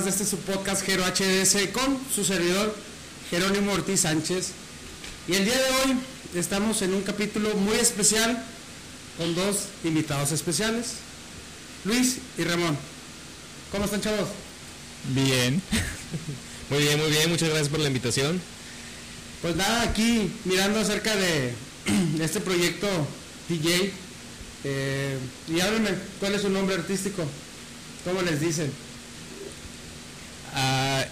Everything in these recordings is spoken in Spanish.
más de este su podcast Gero HDS con su servidor Jerónimo Ortiz Sánchez. Y el día de hoy estamos en un capítulo muy especial con dos invitados especiales, Luis y Ramón. ¿Cómo están chavos? Bien. muy bien, muy bien, muchas gracias por la invitación. Pues nada, aquí mirando acerca de, este proyecto DJ. Eh, y háblenme, ¿cuál es su nombre artístico? ¿Cómo les dicen? A,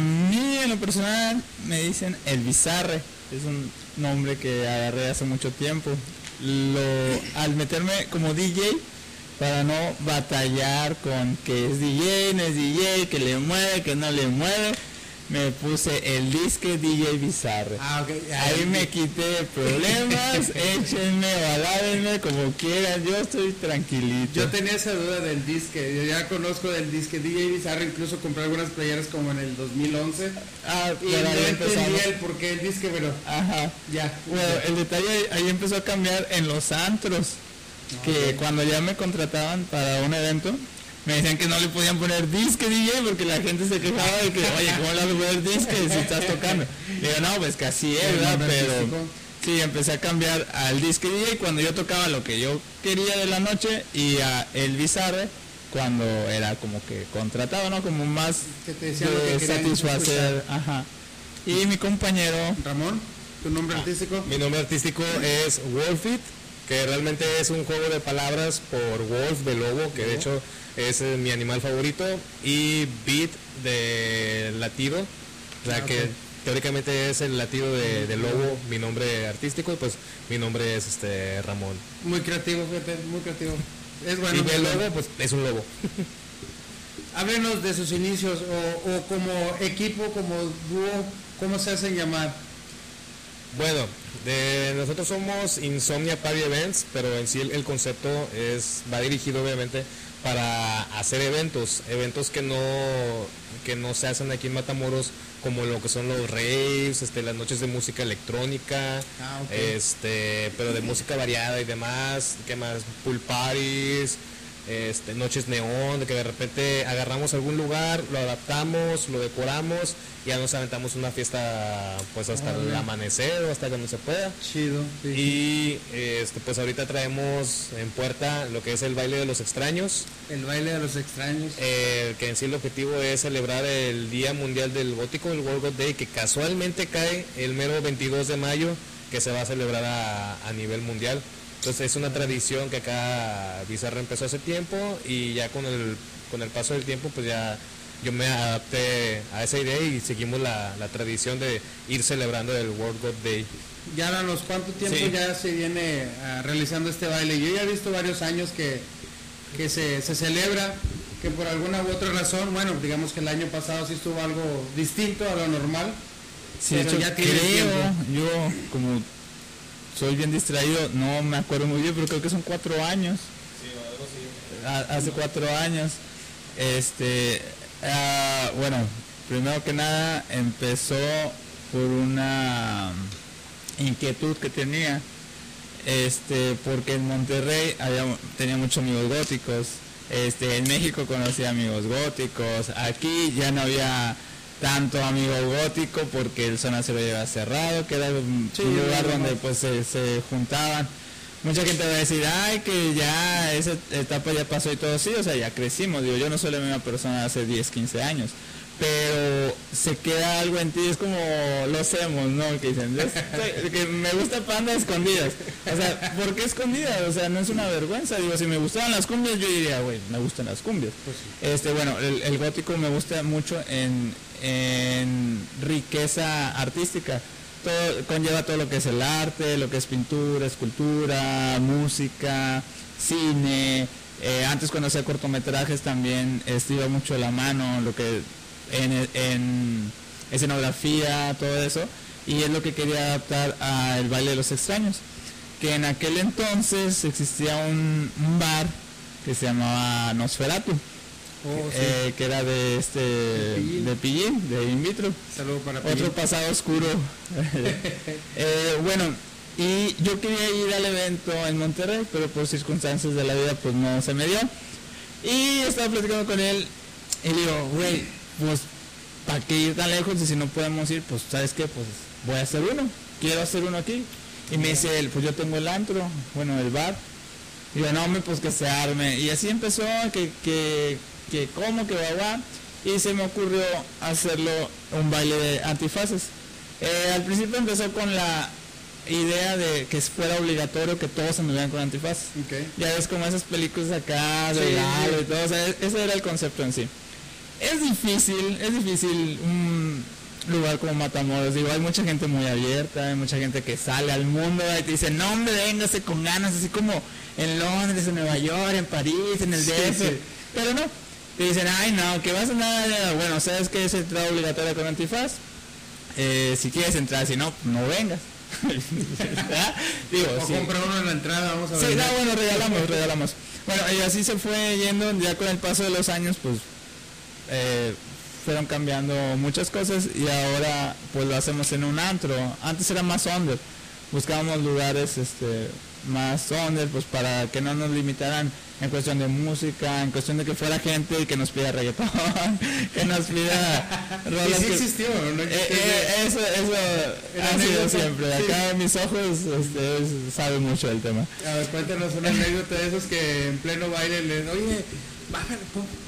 mí en lo personal me dicen El Bizarre. Es un nombre que agarré hace mucho tiempo. Lo, al meterme como DJ, para no batallar con que es DJ, no es DJ, que le mueve, que no le mueve, me puse el disque DJ Bizarre. Ah, Ahí me quité problemas, échenme o alábenme como quieran, yo estoy tranquilito. Yo tenía esa duda del disque, yo ya conozco del disque DJ Bizarre, incluso compré algunas playeras como en el 2011. Ah, y no entendía el por qué el disque, pero... Ajá. Ya. Bueno, el detalle ahí empezó a cambiar en los antros, que cuando ya me contrataban para un evento, me decían que no le podían poner disque DJ porque la gente se quejaba de que, oye, ¿cómo le vas a poner disque si estás tocando? Y digo, no, pues que así es, ¿verdad? Pero sí, empecé a cambiar al disque DJ cuando yo tocaba lo que yo quería de la noche y a el bizarre cuando era como que contratado, ¿no? Como más que te de satisfacer, ajá. Y mi compañero Ramón, ¿tu nombre ah, artístico? Mi nombre artístico es Wolfit, que realmente es un juego de palabras por Wolf de lobo, que de hecho es eh, mi animal favorito, y Beat de latido, o sea que teóricamente es el latido de, lobo, mi nombre artístico, y pues mi nombre es este Ramón. Muy creativo, muy creativo. Es bueno. Y el lobo, pues es un lobo. Háblenos de sus inicios, o, como equipo, como dúo, ¿cómo se hacen llamar? Bueno, de, nosotros somos Insomnia Party Events, pero en sí el, concepto es va dirigido obviamente para hacer eventos, eventos que no, que no se hacen aquí en Matamoros, como lo que son los raves, este, las noches de música electrónica, ah, este, pero de música variada y demás, ¿qué más? Pool parties, este, noches neón, de que de repente agarramos algún lugar, lo adaptamos, lo decoramos y ya nos aventamos una fiesta pues hasta el amanecer o hasta que no se pueda. Chido. Y este, pues ahorita traemos en puerta lo que es el baile de los extraños. El baile de los extraños. Eh, que en sí el objetivo es celebrar el Día Mundial del Gótico, el World God Day, que casualmente cae el mero 22 de mayo, que se va a celebrar a, a nivel mundial. Entonces es una tradición que acá Bizarra empezó hace tiempo y ya con el, con el paso del tiempo pues ya yo me adapté a esa idea y seguimos la, tradición de ir celebrando el World God Day. Ya los cuánto tiempo ya se viene ah, realizando este baile. Yo ya he visto varios años que, que se, se, celebra, que por alguna u otra razón, bueno, digamos que el año pasado sí estuvo algo distinto a lo normal. Sí, pero ya tiene creo, yo como soy bien distraído, no me acuerdo muy bien, pero creo que son cuatro años. Sí, Hace cuatro años. Este, ah, bueno, primero que nada empezó por una inquietud que tenía, este, porque en Monterrey había, tenía muchos amigos góticos, este, en México conocía amigos góticos, aquí ya no había tanto amigo gótico porque el zona se lo lleva cerrado, que era un lugar donde pues se, juntaban. Mucha gente va a decir, ay, que ya esa etapa ya pasó y todo, sí, o sea, ya crecimos, digo, yo no soy la misma persona hace 10, 15 años, pero se queda algo en ti, es como lo hacemos, ¿no? Que dicen, que me gusta panda escondidas. O sea, ¿por qué escondidas? O sea, no es una vergüenza. Digo, si me gustaban las cumbias, yo diría, güey, me gustan las cumbias. Pues este, bueno, el, gótico me gusta mucho en, en riqueza artística. Todo, conlleva todo lo que es el arte, lo que es pintura, escultura, música, cine. Eh, antes cuando hacía cortometrajes también estuvo mucho la mano, lo que en, escenografía, todo eso, y es lo que quería adaptar al baile de los extraños, que en aquel entonces existía un, bar que se llamaba Nosferatu. Oh, eh, que era de este de Pillín, de, In Vitro. Otro pasado oscuro. Eh, bueno, y yo quería ir al evento en Monterrey, pero por circunstancias de la vida pues no se me dio. Y estaba platicando con él Y le digo, güey, pues, ¿para qué ir tan lejos? Y si no podemos ir, pues, ¿sabes qué? Pues, voy a hacer uno. Quiero hacer uno aquí. Y me dice él, pues yo tengo el antro, bueno, el bar. Y yo, no, pues que se arme. Y así empezó, que, que, que cómo, que va, va. Y se me ocurrió hacerlo un baile de antifaces. Eh, al principio empezó con la idea de que fuera obligatorio que todos se anduvieran con antifaz. Ya ves como esas películas acá de y todo, o sea, e-, ese era el concepto en sí. Es difícil, es difícil un lugar como Matamoros, digo, hay mucha gente muy abierta, hay mucha gente que sale al mundo y te dice, no hombre, véngase con ganas, así como en Londres, en Nueva York, en París, en el DF, pero no, te dicen, ay no, que vas a nada, bueno, sabes que es entrada obligatoria con antifaz, eh, si quieres entrar, si no, no vengas. Digo, o compra uno en la entrada, vamos a ver. Sí, no, bueno, regalamos, regalamos. Bueno, y así se fue yendo, ya con el paso de los años, pues eh, fueron cambiando muchas cosas y ahora pues lo hacemos en un antro. Antes era más under, buscábamos lugares este, más under, pues para que no nos limitaran en cuestión de música, en cuestión de que fuera gente que nos pida reggaetón, que nos pida rolas. sí existió, ¿no? Eh, eh, eso, eso ha sido siempre. Acá mis ojos este, saben mucho del tema. A ver, cuéntanos una anécdota de esos que en pleno baile le oye,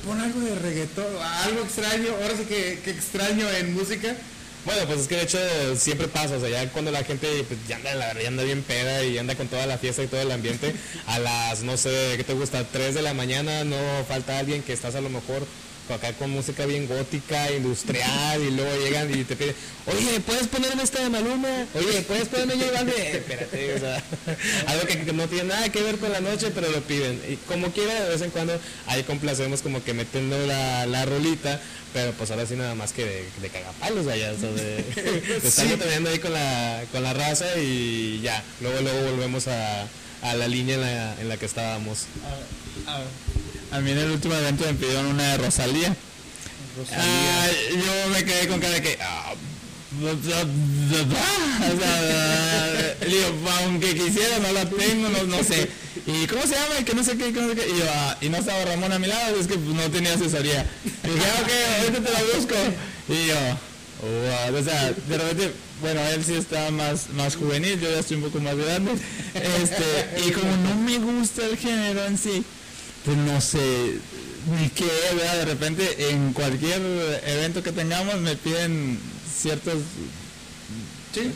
pon, algo de reggaetón, algo extraño, ahora sí que, que extraño en música bueno, pues es que de hecho siempre pasa, o sea, ya cuando la gente pues, ya, anda, ya anda bien peda y anda con toda la fiesta y todo el ambiente, a las, no sé, ¿qué te gusta? 3 de la mañana no falta alguien que estás a lo mejor acá con música bien gótica, industrial, y luego llegan y te piden, oye, ¿puedes ponerme esta de Maluma? Oye, ¿puedes ponerme yo de Espérate, o sea, algo que, no tiene nada que ver con la noche, pero lo piden. Y como quiera, de vez en cuando ahí complacemos como que metiendo la, la rolita, pero pues ahora sí nada más que de, de cagapalos allá, o sea, de, de teniendo ahí con la, con la raza y ya, luego luego volvemos a, a la línea en la, en la que estábamos. A, mí en el último evento me pidieron una de Rosalía. Ah, yo me quedé con cara de que... Ah, aunque quisiera, no la tengo, no, no sé. ¿Y cómo se llama? Y que no sé qué, no sé qué. Y yo, ah, y no estaba Ramón a mi lado, es que no tenía asesoría. Y dije, ah, ok, ahorita te la busco. Y yo, wow, o sea, de repente, bueno, él sí está más, más juvenil, yo ya estoy un poco más grande. Este, y como no me gusta el género en sí, pues no sé ni qué, ¿verdad? De repente en cualquier evento que tengamos me piden ciertos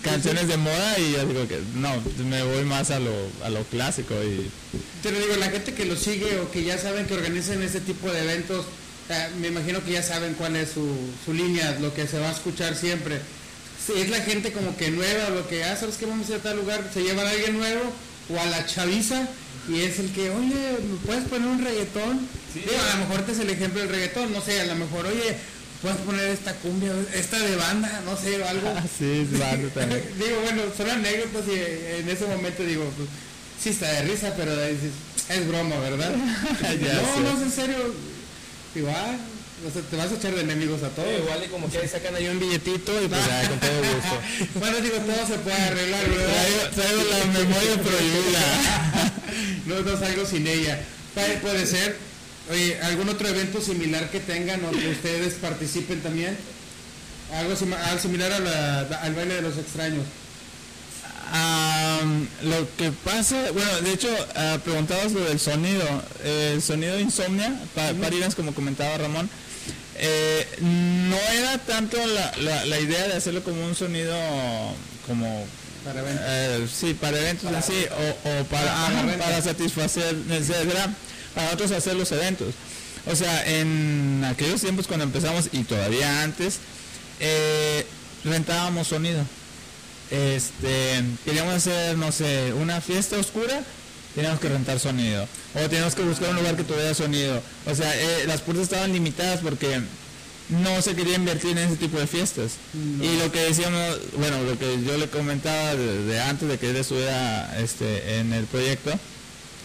canciones de moda y yo digo que no, me voy más a lo, a lo clásico y... Pero digo, la gente que lo sigue o que ya saben que organizan ese tipo de eventos, eh, me imagino que ya saben cuál es su, su línea, lo que se va a escuchar siempre. Si es la gente como que nueva, lo que, ah, ¿sabes que vamos a ir a tal lugar? Se llevan a alguien nuevo o a la chaviza y es el que, oye, ¿me puedes poner un reggaetón? Digo, a lo mejor te es el ejemplo del reggaetón, no sé, a lo mejor, oye, puedes poner esta cumbia, esta de banda, no sé, o algo. Ah, sí, es banda también. digo, bueno, son anécdotas y en ese momento digo, pues, sí está de risa, pero dices, es broma, ¿verdad? no, no, es en serio. Digo, ah, o sea, te vas a echar de enemigos a todos. igual y como que sacan ahí un billetito y pues ya, con todo gusto. bueno, digo, todo se puede arreglar, ¿verdad? Traigo, la memoria prohibida. No, no salgo sin ella. Puede ser, Oye, ¿algún otro evento similar que tengan o que ustedes participen también? Algo similar al baile de los extraños. lo que pasa, bueno, de hecho, uh, preguntabas lo del sonido. el sonido de insomnia, para como comentaba Ramón, eh, no era tanto la, la, idea de hacerlo como un sonido como para eventos, eh, sí, para eventos así o, para, para satisfacer necesidades para nosotros hacer los eventos. O sea, en aquellos tiempos cuando empezamos y todavía antes, eh, rentábamos sonido. Este, queríamos hacer, no sé, una fiesta oscura, teníamos que rentar sonido. O teníamos que buscar un lugar que tuviera sonido. O sea, eh, las puertas estaban limitadas porque no se quería invertir en ese tipo de fiestas. Y lo que decíamos, bueno, lo que yo le comentaba de, antes de que él estuviera este, en el proyecto,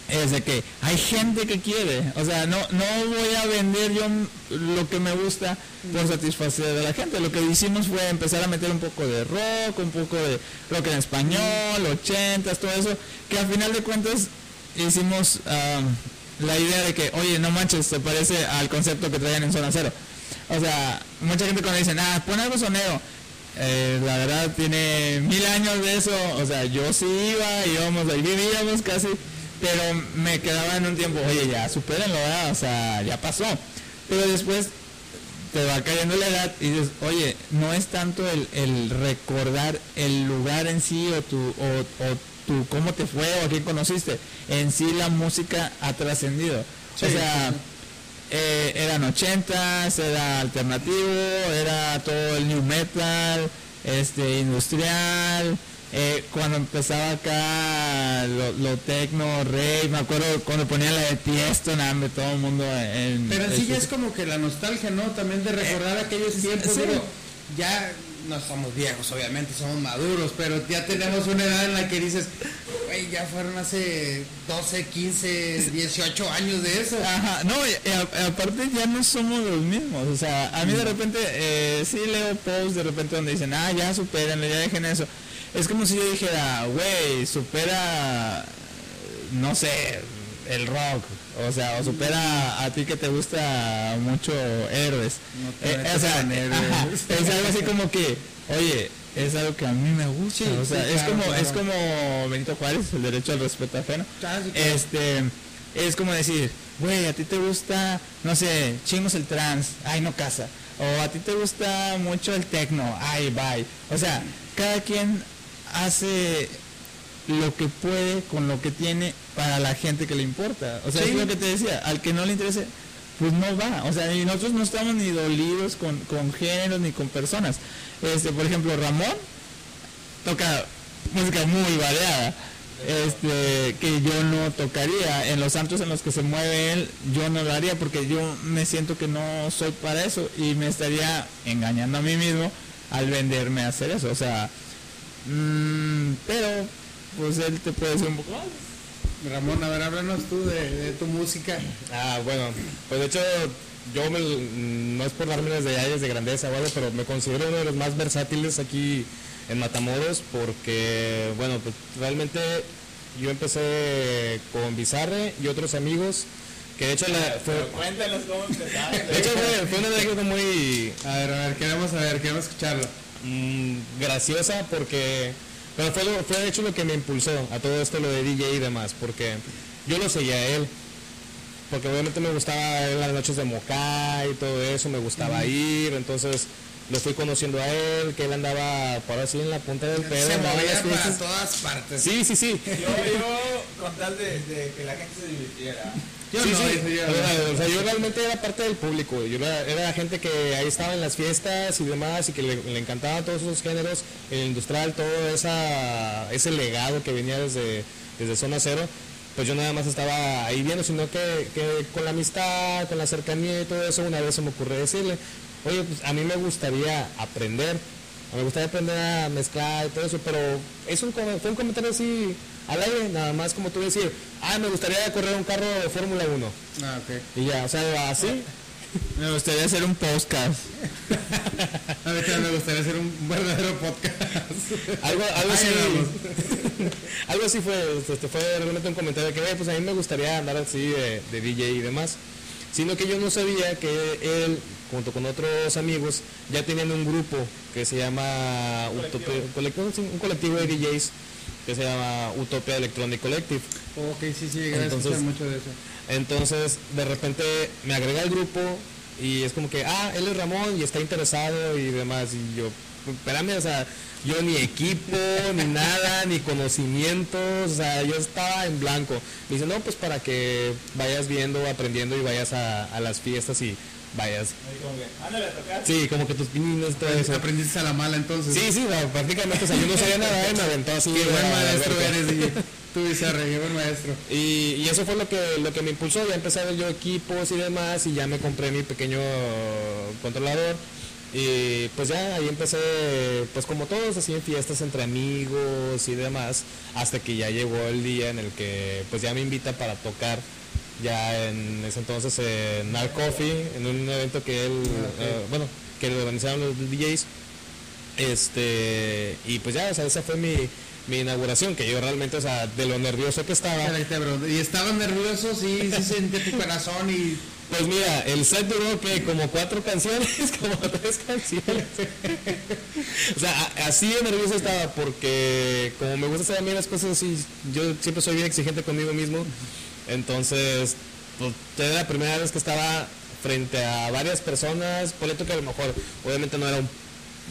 es de que hay gente que quiere, o sea, no, no voy a vender yo lo que me gusta por satisfacer a la gente. Lo que hicimos fue empezar a meter un poco de rock, un poco de rock en español, ochentas, todo eso, que al final de cuentas hicimos la idea de que, oye, no manches, se parece al concepto que traían en Zona Cero. O sea, mucha gente cuando dicen, ah, pon algo sonero. Eh, la verdad tiene mil años de eso, o sea, yo sí iba, íbamos ahí, vivíamos casi, pero me quedaba en un tiempo, oye, ya supérenlo, o sea, ya pasó. Pero después te va cayendo la edad y dices, oye, no es tanto el, recordar el lugar en sí o tu, o, tu cómo te fue o a quién conociste, en sí la música ha trascendido. o sea, eh, eran ochentas, era alternativo, era todo el new metal, este industrial, eh, cuando empezaba acá lo, lo tecno, rey, me acuerdo cuando ponía la de Tiesto, nada, todo el mundo en... Pero sí ya es como que la nostalgia, ¿no? También de recordar eh, aquellos tiempos, digo, ya no somos viejos, obviamente, somos maduros, pero ya tenemos una edad en la que dices, güey, ya fueron hace 12, 15, 18 años de eso. Ajá, no, aparte ya no somos los mismos, o sea, a mí de repente, eh, sí leo posts de repente donde dicen, ah, ya supérenle, ya dejen eso. Es como si yo dijera, güey, supera, no sé, el rock, o sea, o supera a ti que te gusta mucho héroes. Eh, o sea, es algo así como que, oye, es algo que a mí me gusta. o sea, es como, es como Benito Juárez, el derecho al respeto ajeno. Este, es como decir, güey, a ti te gusta, no sé, chingos el trans, ay no casa. O a ti te gusta mucho el tecno, ay bye. O sea, cada quien hace lo que puede con lo que tiene para la gente que le importa. O sea, es lo que te decía, al que no le interese, pues no va. O sea, y nosotros no estamos ni dolidos con, con géneros ni con personas. Este, por ejemplo, Ramón toca música muy variada. Este, que yo no tocaría en los santos en los que se mueve él, yo no lo haría porque yo me siento que no soy para eso y me estaría engañando a mí mismo al venderme a hacer eso. O sea, mmm, pero pues él te puede decir un poco más. Ramón, a ver, háblanos tú de, tu música. Ah, bueno, pues de hecho yo no es por darme las detalles de grandeza o pero me considero uno de los más versátiles aquí en Matamoros porque, bueno, pues realmente yo empecé con Bizarre y otros amigos que de hecho la, fue, cuéntanos cómo empezaste. De hecho fue, una anécdota muy... A ver, a ver, queremos saber, queremos escucharlo. Mm, graciosa porque pero fue, fue de hecho lo que me impulsó a todo esto, lo de DJ y demás, porque yo lo seguía a él. Porque obviamente me gustaba las noches de Moca y todo eso, me gustaba ir, entonces lo fui conociendo a él, que él andaba por así en la punta del pedo. Se movía para todas partes. Sí, sí, sí. Yo, yo con tal de, de que la gente se divirtiera. Yo sí, sí. o sea, yo realmente era parte del público. Yo era, era, gente que ahí estaba en las fiestas y demás y que le, le encantaban todos esos géneros, el industrial, todo esa, ese legado que venía desde, desde Zona Cero. Pues yo nada más estaba ahí viendo, sino que, que con la amistad, con la cercanía y todo eso, una vez se me ocurrió decirle, oye, pues a mí me gustaría aprender, me gustaría aprender a mezclar y todo eso, pero es un, fue un comentario así al aire, nada más como tú decir, ah, me gustaría correr un carro de Fórmula 1. Ah, ok. Y ya, o sea, así. Me gustaría hacer un podcast. a también me gustaría hacer un verdadero podcast. algo, algo así. algo así fue, este, fue realmente un comentario que, pues a mí me gustaría andar así de, de DJ y demás. Sino que yo no sabía que él, junto con otros amigos, ya tenían un grupo que se llama un colectivo de DJs que se llama Utopia Electronic Collective. Ok, sí, sí, entonces, mucho de eso. Entonces, de repente me agrega al grupo y es como que, ah, él es Ramón y está interesado y demás. Y yo, espérame, o sea, yo ni equipo, ni nada, ni conocimientos, o sea, yo estaba en blanco. Me dice, no, pues para que vayas viendo, aprendiendo y vayas a, a las fiestas y vayas. Sí, como que tus pininos, todo eso. Aprendiste a la mala entonces. Sí, sí, prácticamente, o sea, yo no sabía nada, me aventó así. Qué buen maestro eres, tú dices, qué buen maestro. Y, y, eso fue lo que, lo que me impulsó, ya empecé a ver yo equipos y demás, y ya me compré mi pequeño controlador. Y pues ya ahí empecé, pues como todos, así en fiestas entre amigos y demás, hasta que ya llegó el día en el que pues ya me invita para tocar ya en ese entonces en Art Coffee, en un evento que él, ah, eh, bueno, que lo organizaron los DJs. Este, y pues ya, o sea, esa fue mi, mi inauguración, que yo realmente, o sea, de lo nervioso que estaba. Y estaba nervioso, sí, sí tu corazón y... Pues mira, el set duró que como cuatro canciones, como tres canciones. o sea, así de nervioso estaba porque como me gusta hacer a mí las cosas así, yo siempre soy bien exigente conmigo mismo. Entonces, pues era la primera vez que estaba frente a varias personas, por que a lo mejor, obviamente no era un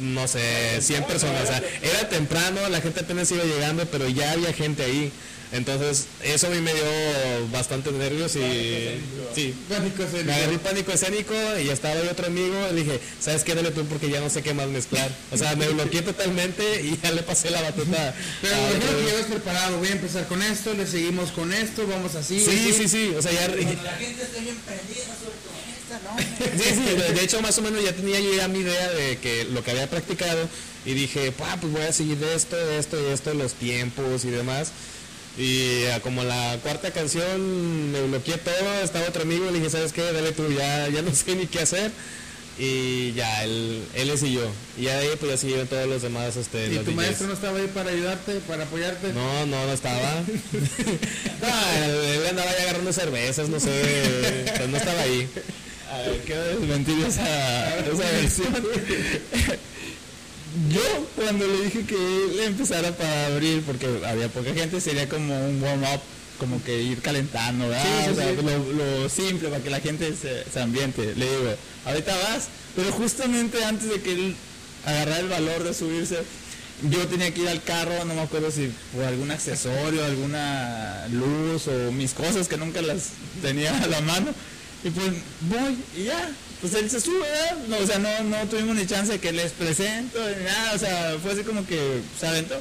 no sé, 100 personas. O sea, era temprano, la gente apenas iba llegando, pero ya había gente ahí. Entonces, eso a mí me dio bastante nervios y. Sí, pánico escénico. Me agarré pánico escénico y estaba ahí otro amigo. Y dije, ¿sabes qué? Dale tú porque ya no sé qué más mezclar. O sea, me bloqueé totalmente y ya le pasé la batuta. Pero imagino que llevas preparado. Voy a empezar con esto, le seguimos con esto, vamos así. Sí, sí, sí. O sea, ya. la gente esté bien prendida sobre Sí, sí, de hecho más o menos ya tenía yo ya mi idea de que lo que había practicado y dije, pues voy a seguir de esto, de esto y esto, los tiempos y demás. Y como la cuarta canción me bloqueé todo, estaba otro amigo y le dije, ¿sabes qué? Dale tú, ya, ya no sé ni qué hacer. Y ya, él, él y yo. Y ahí pues ya siguieron todos los demás. Este, ¿Y tu maestro no estaba ahí para ayudarte, para apoyarte? No, no, no estaba. no, él, andaba ya agarrando cervezas, no sé, pues no estaba ahí. A ver, qué desmentir esa, esa versión yo cuando le dije que él empezara para abrir, porque había poca gente, sería como un warm-up, como que ir calentando, Lo, simple para que la gente se, ambiente. Le digo, ahorita vas, pero justamente antes de que él agarrara el valor de subirse, yo tenía que ir al carro, no me acuerdo si por algún accesorio, alguna luz o mis cosas que nunca las tenía a la mano. Y pues voy y ya, pues él se sube, no, o sea, no, no tuvimos ni chance de que les presento ni nada, o sea, fue así como que se aventó.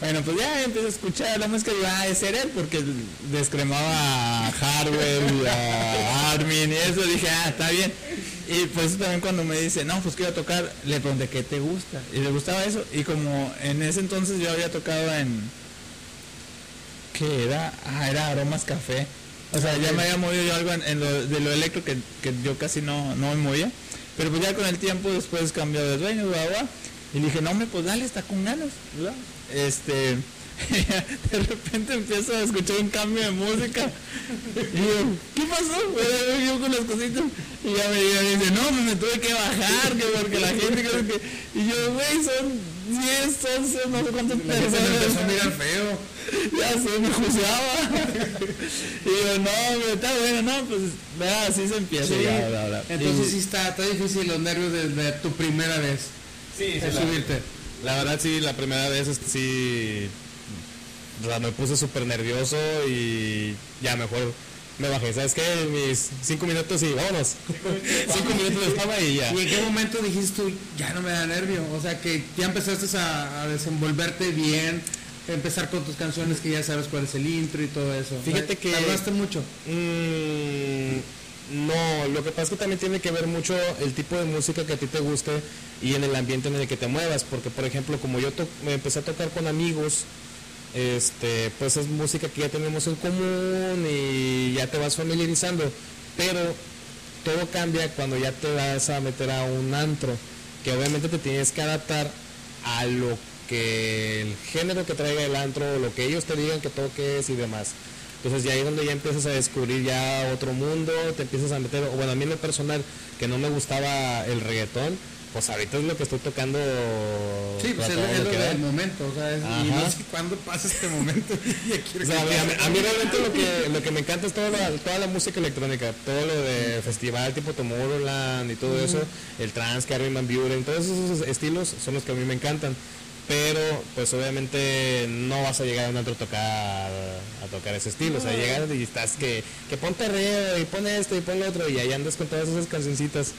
Bueno, pues ya empecé a escuchar la música y iba a ser él porque descremaba a Harwell, a Armin y eso, dije, ah, está bien. Y pues también cuando me dice, no, pues quiero tocar, le pregunté, ¿qué te gusta? Y le gustaba eso. Y como en ese entonces yo había tocado en, ¿qué era? Ah, era Aromas Café. O sea, ya me había movido yo algo en, lo, de lo electro que, yo casi no, no me movía. Pero pues ya con el tiempo después cambió de dueño, bla, bla, y dije, no, me pues dale, está con ganas, ¿verdad? Este, de repente empiezo a escuchar un cambio de música. Y yo, ¿qué pasó? Yo con las cositas. Y ya me, dice, no, me tuve que bajar, que porque la gente creo que. Y yo, güey, son 10, 11, no sé cuántas personas. Me empezó a mirar feo. Ya se me juzgaba. y yo, no, está bueno, no, pues, vea, así se empieza. Sí. Entonces sí está, está difícil los nervios de, tu primera vez. Sí, sí. subirte. La verdad sí, la primera vez este, sí o sea, me puse súper nervioso y ya mejor me bajé. ¿Sabes qué? Mis cinco minutos y vámonos. cinco minutos de fama y ya. ¿Y en qué momento dijiste tú, ya no me da nervio? O sea, que ya empezaste a, desenvolverte bien, empezar con tus canciones que ya sabes cuál es el intro y todo eso. Fíjate que... ¿Tardaste mucho? Mm, no, lo que pasa es que también tiene que ver mucho el tipo de música que a ti te guste y en el ambiente en el que te muevas. Porque, por ejemplo, como yo me empecé a tocar con amigos, este, pues es música que ya tenemos en común y ya te vas familiarizando, pero todo cambia cuando ya te vas a meter a un antro, que obviamente te tienes que adaptar a lo que el género que traiga el antro, lo que ellos te digan que toques y demás. Entonces ya ahí es donde ya empiezas a descubrir ya otro mundo, te empiezas a meter, bueno, a mí en lo personal, que no me gustaba el reggaetón, pues ahorita es lo que estoy tocando. Sí, pues es, lo, del momento, o sea, y no sé cuándo pasa este momento. o sea, a, mí, realmente lo que, lo que me encanta es toda la, toda la música electrónica, todo lo de festival tipo Tomorrowland y todo eso, el trance, Carmen Van Buren, todos esos estilos son los que a mí me encantan. Pero, pues obviamente no vas a llegar a un otro tocar a tocar ese estilo. O sea, llegas y estás que, que ponte re y pon esto y pon lo otro y ahí andas con todas esas cancioncitas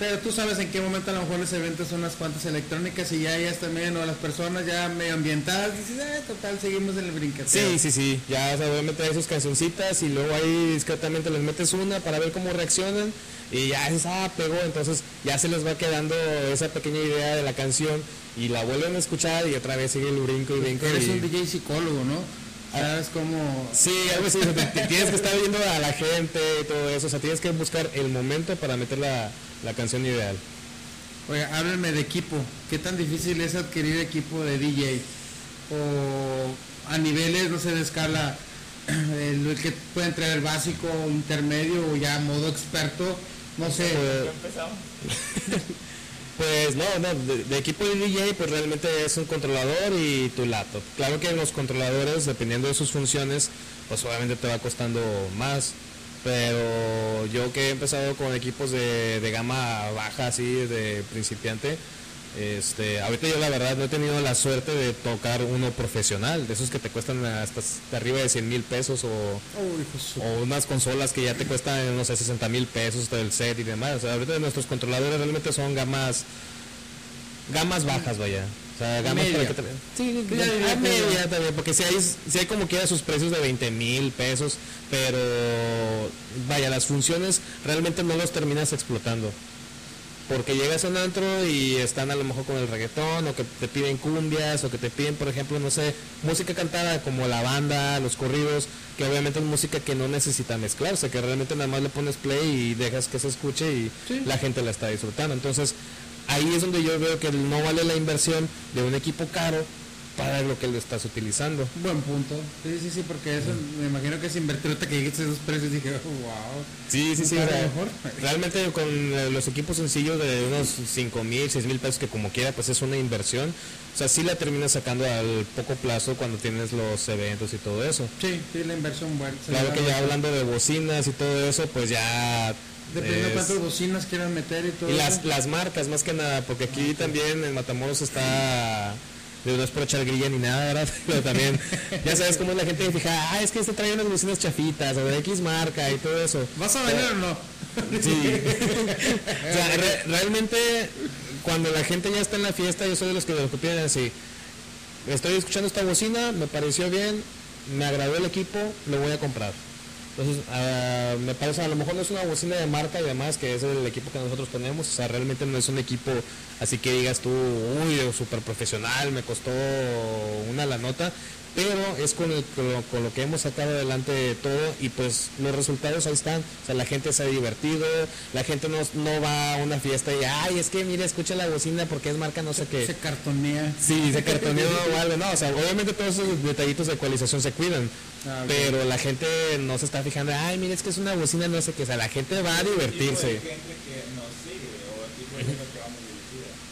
pero tú sabes en qué momento a lo mejor les eventos son unas cuantas electrónicas y ya ellas también, o las personas ya medioambientales, dices, eh, total, seguimos en el brinqueteo. Sí, sí, sí, ya se a meter sus cancioncitas y luego ahí discretamente les metes una para ver cómo reaccionan y ya dices, ah, pegó, entonces ya se les va quedando esa pequeña idea de la canción y la vuelven a escuchar y otra vez sigue el brinco y brinco. Eres un DJ psicólogo, ¿no? ¿Sabes cómo? Sí, algo así, tienes que estar viendo a la gente y todo eso, o sea, tienes que buscar el momento para meter la la canción ideal. Oye, háblenme de equipo. ¿Qué tan difícil es adquirir equipo de DJ? o a niveles, no sé, de escala, el, el que puede entrar el básico, intermedio o ya modo experto, no sé. Pues no, no, de, equipo de DJ pues realmente es un controlador y tu laptop. Claro que los controladores, dependiendo de sus funciones, pues obviamente te va costando más. Pero yo que he empezado con equipos de, de gama baja, así, de principiante, este, ahorita yo la verdad no he tenido la suerte de tocar uno profesional, de esos que te cuestan hasta, hasta arriba de 100 mil pesos o, unas consolas que ya te cuestan, no sé, 60 mil pesos todo el set y demás. O sea, ahorita nuestros controladores realmente son gamas gamas bajas, vaya. O sea, gamas Media. para que te- Sí, Ya ya, diría que media no. también, porque si hay, si hay como quiera sus precios de 20 mil pesos, pero vaya, las funciones realmente no los terminas explotando. Porque llegas a un antro y están a lo mejor con el reggaetón, o que te piden cumbias, o que te piden, por ejemplo, no sé, música cantada como la banda, los corridos, que obviamente es música que no necesita mezclarse, que realmente nada más le pones play y dejas que se escuche y Sí. la gente la está disfrutando. Entonces, ahí es donde yo veo que no vale la inversión de un equipo caro para lo que lo estás utilizando. Buen punto. Sí, sí, sí, porque eso me imagino que es invertir ahorita que dijiste esos precios dije, wow. Sí, sí, sí. ¿No o está sea, mejor? realmente con eh, los equipos sencillos de unos 5 mil, 6 mil pesos que como quiera, pues es una inversión. O sea, sí la terminas sacando al poco plazo cuando tienes los eventos y todo eso. Sí, sí, la inversión buena. se Claro que ya hablando de bocinas y todo eso, pues ya... Dependiendo cuántas bocinas quieran meter y todo Y las, eso. las marcas, más que nada, porque aquí también en Matamoros está... de No es por echar grilla ni nada, ¿verdad? Pero también, ya sabes cómo es la gente que fija, ah, es que este trae unas bocinas chafitas, o de X marca y todo eso. ¿Vas a venir o no? Sí. o sea, re- realmente cuando la gente ya está en la fiesta, yo soy de los que, los que así. Estoy escuchando esta bocina, me pareció bien, me agradó el equipo, lo voy a comprar. Entonces, ah, me parece, a lo mejor no es una bocina de marca y demás, que es el equipo que nosotros tenemos, o sea, realmente no es un equipo así que digas tú, uy, súper profesional, me costó una la nota, pero es con, el- con lo, con lo que hemos sacado adelante todo y pues los resultados ahí están, o sea, la gente se ha divertido, la gente no, no va a una fiesta y, ay, es que mira, escucha la bocina porque es marca no sé qué. Se cartonea. Sí, se cartoneó o algo, no, o sea, obviamente todos esos detallitos de ecualización se cuidan, Ah, pero la gente no se está fijando, ay, mira, es que es una bocina, no sé qué, o sea, la gente va a divertirse.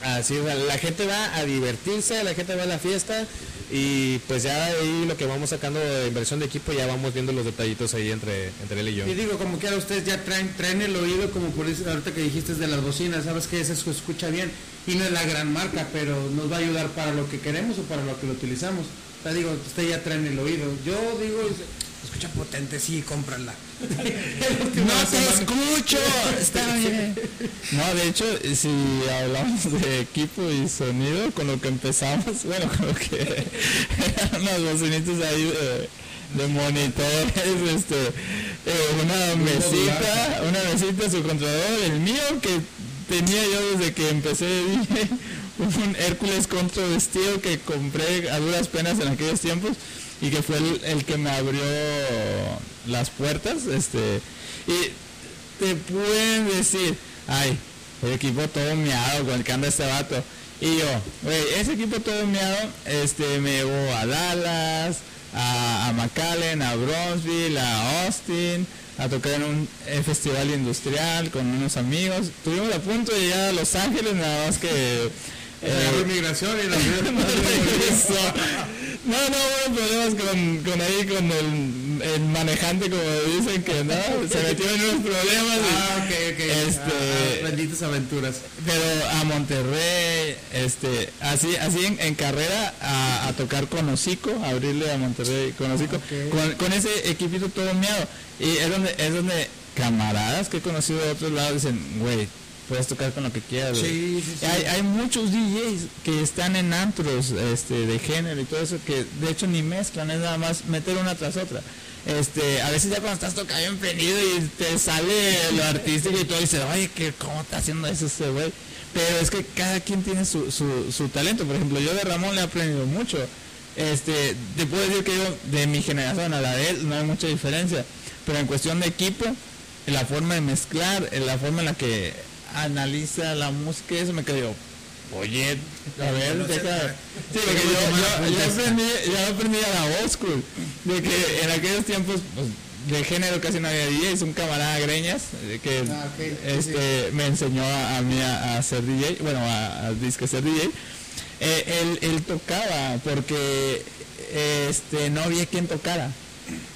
Así, o sea, la gente va a divertirse, la gente va a la fiesta y pues ya ahí lo que vamos sacando de inversión de equipo ya vamos viendo los detallitos ahí entre, entre él y yo. Y digo, como quiera, ustedes ya traen, traen el oído, como por eso, ahorita que dijiste de las bocinas, sabes que se escucha bien y no es la gran marca, pero nos va a ayudar para lo que queremos o para lo que lo utilizamos. O digo, ustedes ya traen el oído. Yo digo, escucha potente, sí, cómprala. No te escucho. Está bien. No, de hecho, si hablamos de equipo y sonido, con lo que empezamos, bueno, con lo que eran unas bocinitas ahí de, de monitores, este, eh, una mesita, una mesita, su controlador, el mío que tenía yo desde que empecé un Hércules Control Steel que compré a duras penas en aquellos tiempos y que fue el, que me abrió las puertas, este, y te pueden decir, ay, el equipo todo miado con el que anda este vato. Y yo, güey, ese equipo todo miado, este, me llevó a Dallas, a, a McAllen, a Bronzeville, a Austin, a tocar en un festival industrial con unos amigos. Estuvimos a punto de llegar a Los Ángeles, nada más que... eh, la inmigración y la no. No, hubo problemas con, con ahí, con el, el manejante, como dicen que no, se metió en unos problemas. y- Ah, ok, ok. Este- Ah, benditas aventuras. pero a Monterrey, este, así, así en, en carrera a, a tocar con Hocico, a abrirle a Monterrey con Hocico, Ok. con, con ese equipito todo miado. Y es donde, es donde camaradas que he conocido de otros lados dicen, güey, puedes tocar con lo que quieras. güey". Sí, sí, sí. Hay, hay muchos DJs que están en antros este, de género y todo eso que de hecho ni mezclan, es nada más meter una tras otra. Este, a veces ya cuando estás tocando bien prendido y te sale lo artístico y todo, y dices, oye, que ¿cómo está haciendo eso ese güey? Pero es que cada quien tiene su, su, su talento. Por ejemplo, yo de Ramón le he aprendido mucho. Este, te puedo decir que yo, de mi generación a la de él, no hay mucha diferencia. Pero en cuestión de equipo, la forma de mezclar, la forma en la que analiza la música, eso me quedó oye, a ver, deja. Sí, porque yo, yo, aprendí, yo aprendí a la old school, de que en aquellos tiempos, pues, de género casi no había DJs, un camarada Greñas que ah, este, me enseñó a, mí a, hacer DJ, bueno, a, a disque ser DJ. Eh, él, él, tocaba porque este, no había quien tocara.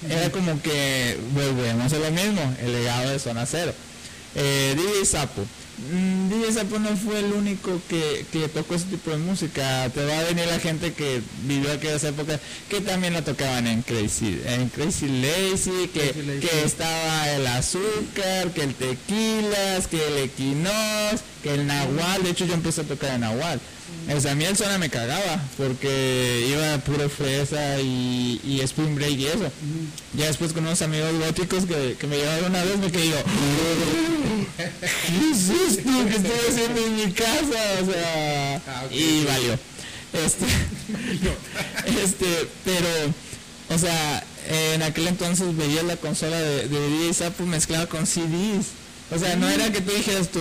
Era como que volvemos a lo mismo, el legado de Zona Cero. Eh, DJ Sapo. Mm, DJ Sapo no fue el único que, tocó ese tipo de música. Te va a venir la gente que vivió aquellas épocas que también la tocaban en Crazy, en Crazy Lazy, que, que estaba el azúcar, que el tequilas, que el equinox, que el nahual. De hecho yo empecé a tocar en nahual. O sea, a mí el zona me cagaba porque iba puro fresa y, y spring break y eso. Ya después con unos amigos góticos que, que me llevaron una vez me quedé yo, ¿qué es esto que estoy haciendo en mi casa? O sea, ah, y valió. Este, este, pero, o sea, en aquel entonces veía la consola de, de DJ Sapo mezclada con CDs. O sea, no era que tú dijeras tú,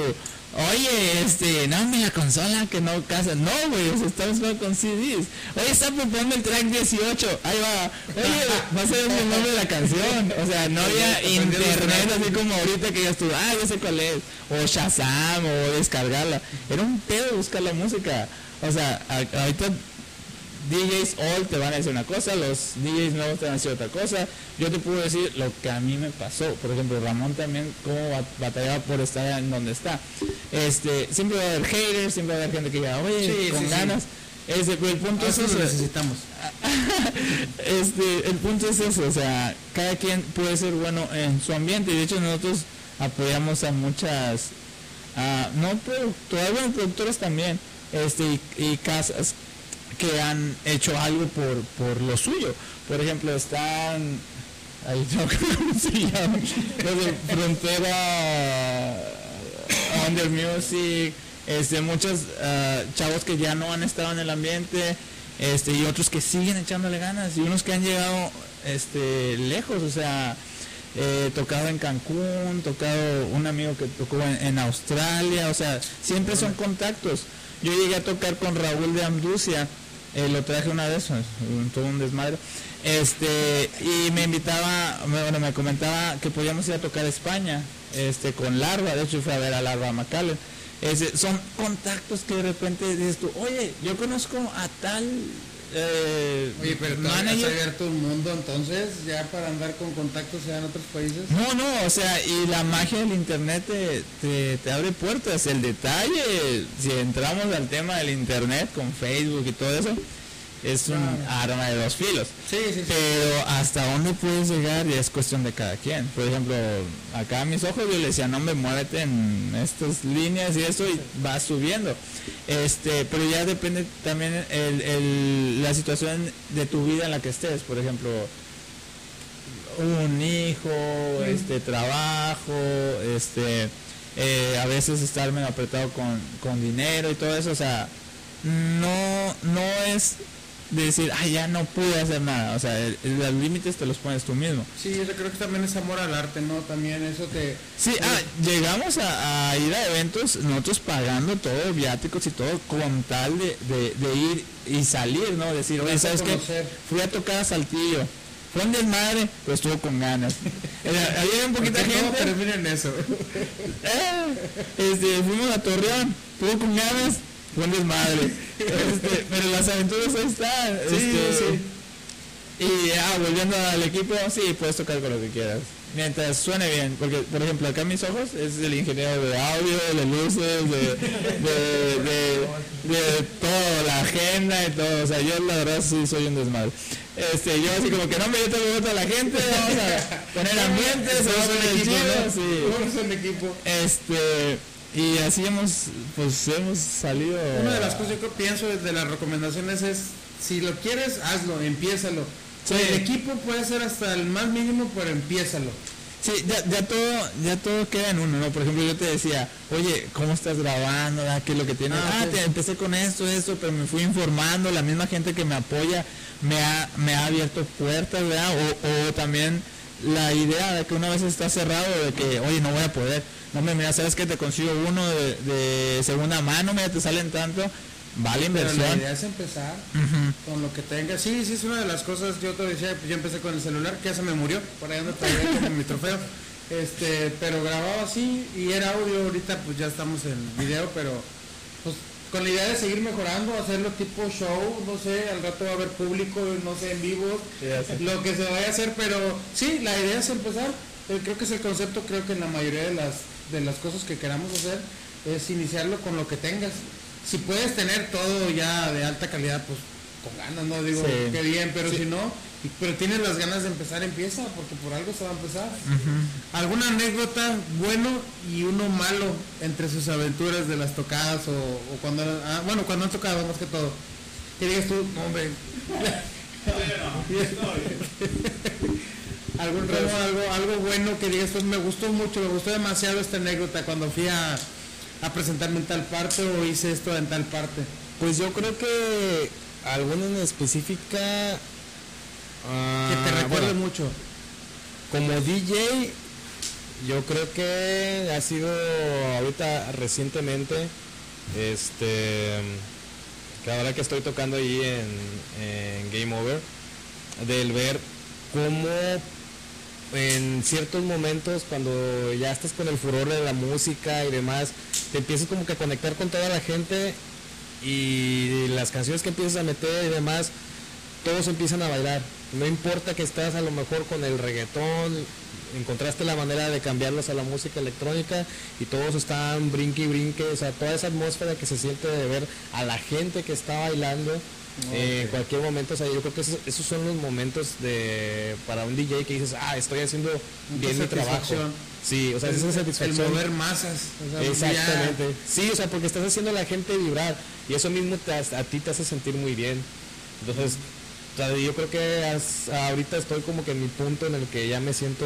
Oye, este, no, la consola que no casa. No, güey, o sea, estamos jugando con CDs. Oye, está proponiendo el track 18. Ahí va. Oye, va a ser el nombre de la canción. O sea, no había internet así como ahorita que ya estuvo, ah, ya sé cuál es. O Shazam, o descargarla. Era un pedo buscar la música. O sea, ahorita DJs old te van a decir una cosa, los DJs nuevos te van a decir otra cosa. Yo te puedo decir lo que a mí me pasó. Por ejemplo, Ramón también, cómo batallaba por estar en donde está. Este, siempre va a haber haters, siempre va a haber gente que diga, oye, con ganas. Este, pero el punto es eso. necesitamos. este, el punto es eso, o sea, cada quien puede ser bueno en su ambiente. Y de hecho nosotros apoyamos a muchas, no pero todavía productores también, este, y, y casas que han hecho algo por, por lo suyo. Por ejemplo, están ahí no cómo se llama, Frontera Under Music, este, muchos uh, chavos que ya no han estado en el ambiente, este, y otros que siguen echándole ganas, y unos que han llegado este, lejos, o sea, eh, tocado en Cancún, tocado un amigo que tocó en, Australia, o sea, siempre son contactos. Yo llegué a tocar con Raúl de Anducia, eh, lo traje una vez, todo un desmadre. Este, y me invitaba, bueno, me comentaba que podíamos ir a tocar España, este, con Larva, de hecho fui a ver a Larva Macallen. son contactos que de repente dices tú, oye, yo conozco a tal eh, Oye, pero tú has abierto un mundo entonces ya para andar con contactos en otros países. No, no, o sea, y la magia del internet te, te, abre puertas. El detalle, si entramos al tema del internet con Facebook y todo eso, es un arma de dos filos. Sí, sí, Pero hasta dónde puedes llegar y es cuestión de cada quien. Por ejemplo, acá a mis ojos yo le decía, no me muévete en estas líneas y eso y va subiendo. Este, pero ya depende también el, la situación de tu vida en la que estés. Por ejemplo, un hijo, este trabajo, este eh, a veces estar medio apretado con, con dinero y todo eso, o sea, no, no es de decir, ay, ya no pude hacer nada. O sea, los límites te los pones tú mismo. Sí, yo creo que también es amor al arte, ¿no? También eso te... Sí, ah, llegamos a, ir a eventos, nosotros pagando todo, viáticos y todo, con tal de, de, ir y salir, ¿no? Decir, oye, ¿sabes qué? Fui a tocar a Saltillo. Fue un desmadre, pero estuvo con ganas. Había un poquito de gente. terminen eso? Eh, este, fuimos a Torreón, estuvo con ganas, buen desmadre. Este, pero las aventuras ahí están. Sí, este, sí. Y ah, volviendo al equipo, sí, puedes tocar con lo que quieras. Mientras suene bien, porque por ejemplo acá en mis ojos es el ingeniero de audio, de luces, de, de, de, todo, la agenda y todo. O sea, yo la verdad sí soy un desmadre. Este, yo así como que no me meto a la gente, vamos a poner ambiente, se va a poner chido. Sí. equipo. Este y así hemos, pues hemos salido. Una de las cosas que pienso de las recomendaciones es, si lo quieres, hazlo, empiézalo. El equipo puede ser hasta el más mínimo, pero empiézalo. Sí, ya, ya, todo, ya todo queda en uno, ¿no? Por ejemplo, yo te decía, oye, ¿cómo estás grabando? Ah, ¿Qué es lo que tienes? Ah, ah te, empecé con esto, esto, pero me fui informando, la misma gente que me apoya me ha, me ha abierto puertas, ¿verdad? O, o también la idea de que una vez está cerrado, de que, oye, no voy a poder no me mira, sabes que te consigo uno de, de segunda mano, mira, te salen tanto, vale Pero inversión. la idea es empezar con lo que tengas. Sí, sí, es una de las cosas. Yo te decía, yo empecé con el celular, que ya se me murió. Por ahí ando todavía como mi trofeo. Este, pero grababa así y era audio. Ahorita pues ya estamos en video, pero pues con la idea de seguir mejorando, hacerlo tipo show, no sé, al rato va a haber público, no sé, en vivo, lo que se vaya a hacer, pero sí, la idea es empezar. Eh, creo que es el concepto, creo que en la mayoría de las, de las cosas que queramos hacer es iniciarlo con lo que tengas. Si puedes tener todo ya de alta calidad, pues con ganas, no digo Sí. que bien, pero si no, pero tienes las ganas de empezar, empieza, porque por algo se va a empezar. ¿Alguna anécdota bueno y uno malo entre sus aventuras de las tocadas o, o cuando, ah, bueno, cuando han tocado más que todo? Que digas tú, no, hombre. Algún remo, algo, algo bueno que digas, pues me gustó mucho, me gustó demasiado esta anécdota cuando fui a, a presentarme en tal parte o hice esto en tal parte. Pues yo creo que alguna en específica... ah, Que te recuerde bueno, mucho. Como DJ, yo creo que ha sido ahorita recientemente, este, que ahora que estoy tocando ahí en, en Game Over, del ver cómo en ciertos momentos cuando ya estás con el furor de la música y demás, te empiezas como que a conectar con toda la gente y las canciones que empiezas a meter y demás, todos empiezan a bailar. No importa que estás a lo mejor con el reggaetón, encontraste la manera de cambiarlos a la música electrónica y todos están brinque y brinque, o sea, toda esa atmósfera que se siente de ver a la gente que está bailando eh, en cualquier momento, o sea, yo creo que esos, esos son los momentos de para un DJ que dices, ah, estoy haciendo bien mi trabajo. Sí, o sea, esa el satisfacción. mover masas. o sea, ya- Exactamente. Sí, o sea, porque estás haciendo a la gente vibrar y eso mismo te, a ti te hace sentir muy bien. Entonces, o sea, yo creo que as- ahorita estoy como que en mi punto en el que ya me siento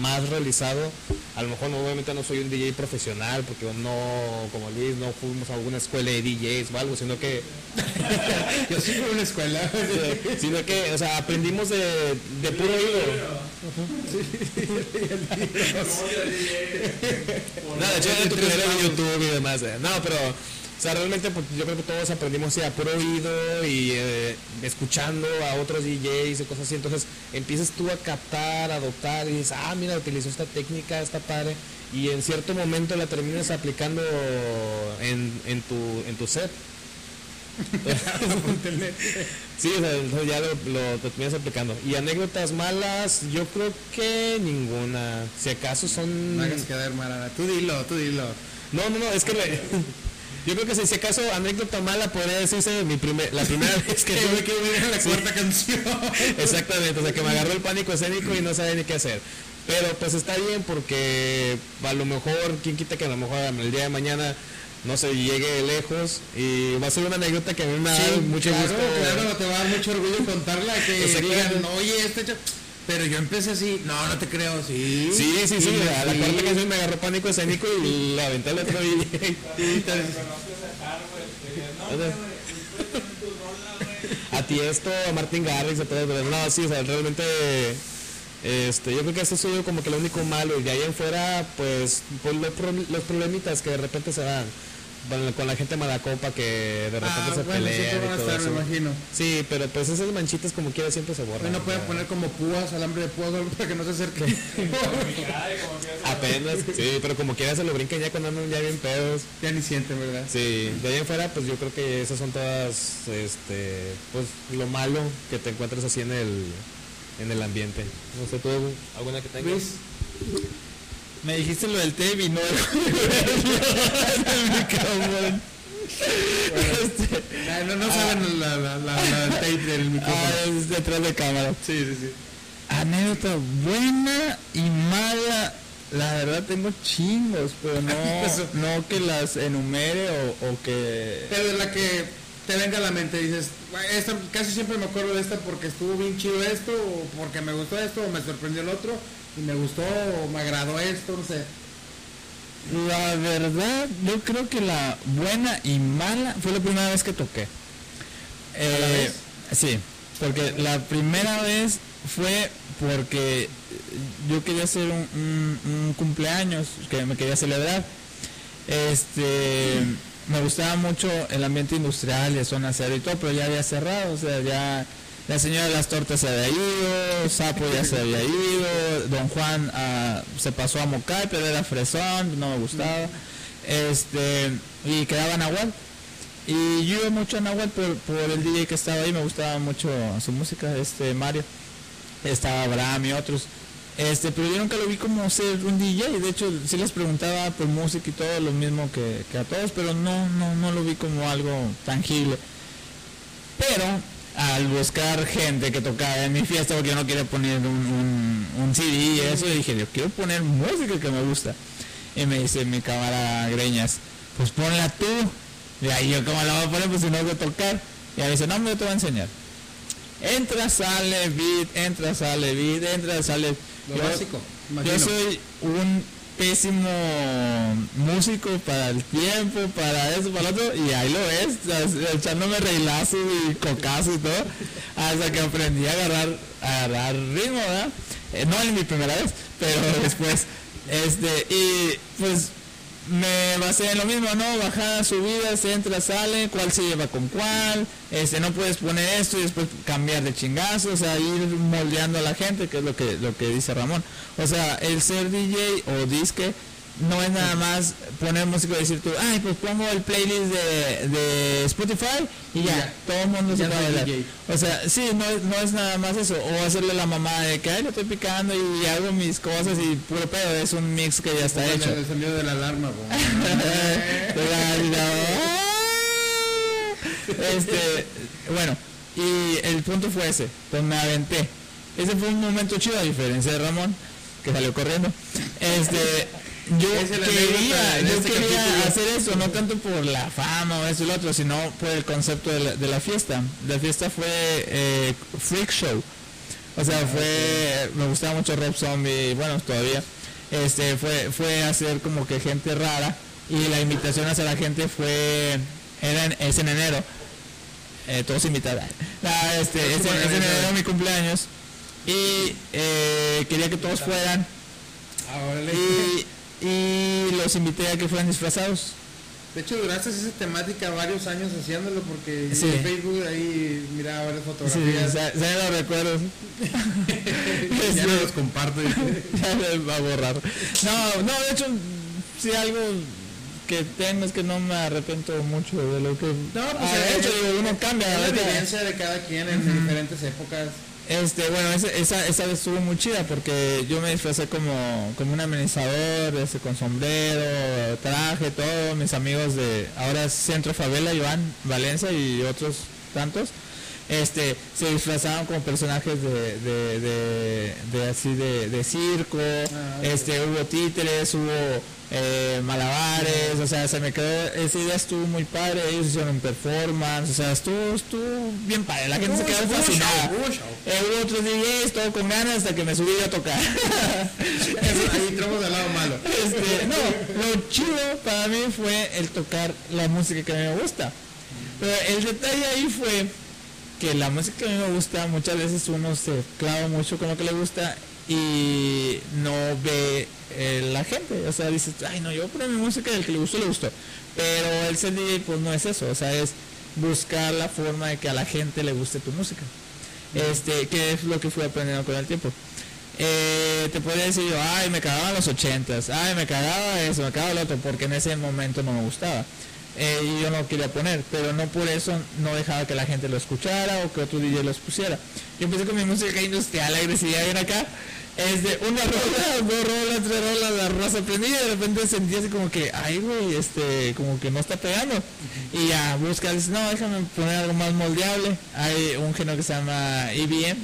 más realizado. A lo mejor no, obviamente no soy un DJ profesional porque no, como Luis, no fuimos a alguna escuela de DJs o algo, sino que Yo sí fui a una escuela. sino que, o sea, aprendimos de, de puro oído. No, de hecho era tu primero en YouTube y demás. eh. No, pero, sea, realmente pues, yo creo que todos aprendimos a puro oído y eh, escuchando a otros DJs y cosas así. Entonces empiezas tú a captar, a adoptar y dices, ah, mira, utilizó esta técnica, esta padre. Y en cierto momento la terminas aplicando en, en, tu, en tu set. Sí, o sea, ya lo, lo te terminas aplicando. Y anécdotas malas, yo creo que ninguna. Si acaso son. No hagas quedar marana. Tú dilo, tú dilo. No, no, no, es que le- yo creo que si, si acaso anécdota mala podría decirse mi primer, la primera vez que Que tuve quedo bien en la Sí. cuarta canción. Exactamente, o sea que me agarró el pánico escénico y no sabía ni qué hacer. Pero pues está bien porque a lo mejor, quién quita que a lo mejor el día de mañana no se llegue lejos y va a ser una anécdota que a mí me da Sí, mucho claro, gusto. Claro, te va a dar mucho orgullo contarla. Que digan, oye, este cha- Pero yo empecé así. No, no te creo, sí. Sí, sí, sí, a la sí. cuarta canción me agarró pánico escénico y la aventé al otro DJ. Sí, a ti esto, a Martin Garrix, a todos, pero no, sí, o sea, realmente, este, yo creo que eso es como que lo único malo, y de ahí en fuera, pues, pues los, pro- los problemitas que de repente se dan con, la gente malacopa que de repente Ah, se bueno, pelean siempre van a y todo estar, me eso. imagino. Sí, pero pues esas manchitas como quiera siempre se borran. No pueden poner como púas, alambre de púas para que no se acerque. Apenas, sí, pero como quiera se lo brincan ya cuando andan ya bien pedos. ya ni sienten, ¿verdad? Sí, de ahí en fuera, pues yo creo que esas son todas, este, pues lo malo que te encuentras así en el, en el ambiente. No sé, ¿tú alguna que tengas? Luis, Me dijiste lo del tape y no micrófono. ah, no, no saben la, la, la, la tape del micrófono. Ah, es detrás de cámara. sí, sí, sí. Anécdota buena y mala. La verdad tengo chingos, pero no, no que las enumere o, o que... Pero de la que te venga a la mente, dices, "Güey, esta, casi siempre me acuerdo de esta porque estuvo bien chido esto, o porque me gustó esto, o me sorprendió el otro, y me gustó, o me agradó esto, no sé. La verdad, yo creo que la buena y mala fue la primera vez que toqué. la Eh, sí, porque la primera vez fue porque yo quería hacer un, un, cumpleaños que me quería celebrar. Este, me gustaba mucho el ambiente industrial y zona cero y todo, pero ya había cerrado, o sea, ya la señora de las tortas se había ido, Sapo ya se había ido, Don Juan ah, se pasó a Mocay, pero era fresón, no me gustaba. Este, y quedaba Nahual. Y yo mucho a Nahual por, por el DJ que estaba ahí, me gustaba mucho su música, este Mario. Estaba Abraham y otros. Este, pero yo nunca lo vi como ser un DJ, de hecho sí les preguntaba por música y todo lo mismo que, a todos, pero no, no, no lo vi como algo tangible. Pero al buscar gente que tocaba en mi fiesta porque yo no quería poner un, un, CD y eso, dije, yo quiero poner música que me gusta. Y me dice mi cámara Greñas, pues ponla tú. Y ahí yo, ¿cómo la voy a poner? Pues si no voy a tocar. Y me dice, no, me te voy a enseñar. Entra, sale, beat, entra, sale, beat, entra, sale. Lo básico. Yo soy un pésimo músico para el tiempo, para eso, para otro, y ahí lo ves, echándome reilazos y cocazos y todo, hasta que aprendí a agarrar, a agarrar ritmo, ¿verdad? Eh, no en mi primera vez, pero después, este, y pues me basé en lo mismo, ¿no? Bajadas, subidas, entra, sale, cuál se lleva con cuál, este, no puedes poner esto y después cambiar de chingazos, o sea, ir moldeando a la gente, que es lo que, lo que dice Ramón. O sea, el ser DJ o disque no es nada más poner música y decir tú, ay, pues pongo el playlist de, de Spotify y ya, todo el mundo se va a bailar. O sea, sí, no, no es nada más eso. O hacerle la mamá de que, ay, lo estoy picando y hago mis cosas y puro pedo, es un mix que ya está hecho. El sonido de la alarma, este, bueno, y el punto fue ese, pues me aventé. Ese fue un momento chido, a diferencia de Ramón, que salió corriendo. Este, yo quería, yo este quería hacer eso, no tanto por la fama o eso y lo otro, sino por el concepto de la, fiesta. La fiesta fue eh, freak show. O sea, fue, me gustaba mucho Rob Zombie, bueno, todavía. Este, fue, fue hacer como que gente rara y la invitación hacia la gente fue, era en, es en enero. Eh, todos invitados. Ah, este, es, en enero mi cumpleaños y eh, quería que todos fueran. Y y los invité a que fueran disfrazados. De hecho, duraste esa temática varios años haciéndolo porque en Facebook ahí miraba varias fotografías. Sí, ya, lo recuerdo. ya no los comparto. ya me va a borrar. No, no, de hecho, si algo que tengo es que no me arrepiento mucho de lo que no, pues de hecho, uno cambia. La evidencia de cada quien en diferentes épocas. Este, bueno, esa, esa vez estuvo muy chida porque yo me disfrazé como, como un amenizador, ese, con sombrero, traje, todo, mis amigos de ahora Centro Favela, Iván Valencia y otros tantos, este, se disfrazaban como personajes de, de, de, así de, circo, ah, este, hubo títeres, hubo eh, malabares, o sea, se me quedó, esa idea estuvo muy padre, ellos hicieron performance, o sea, estuvo, estuvo bien padre, la gente se quedó fascinada. Eh, hubo otros DJs, todo con ganas hasta que me subí a tocar. ahí entramos del lado malo. Este, no, lo chido para mí fue el tocar la música que a mí me gusta. Pero el detalle ahí fue que la música a mí me gusta, muchas veces uno se clava mucho con lo que le gusta y no ve eh, la gente. O sea, dices, ay, no, yo pongo mi música y el que le gustó, le gustó. Pero el ser pues no es eso. O sea, es buscar la forma de que a la gente le guste tu música. Este, que es lo que fui aprendiendo con el tiempo. Eh, te podría decir yo, ay, me cagaba los ochentas, ay, me cagaba eso, me cagaba lo otro, porque en ese momento no me gustaba. Eh, yo no quería poner, pero no por eso no dejaba que la gente lo escuchara o que otro DJ los pusiera. Yo empecé con mi música industrial, la agresividad viene acá, es de una rola, dos rolas, tres rolas, la raza prendida y de repente sentí así como que, ay güey, este, como que no está pegando. Y ya buscas, no, déjame poner algo más moldeable. Hay un género que se llama EBM,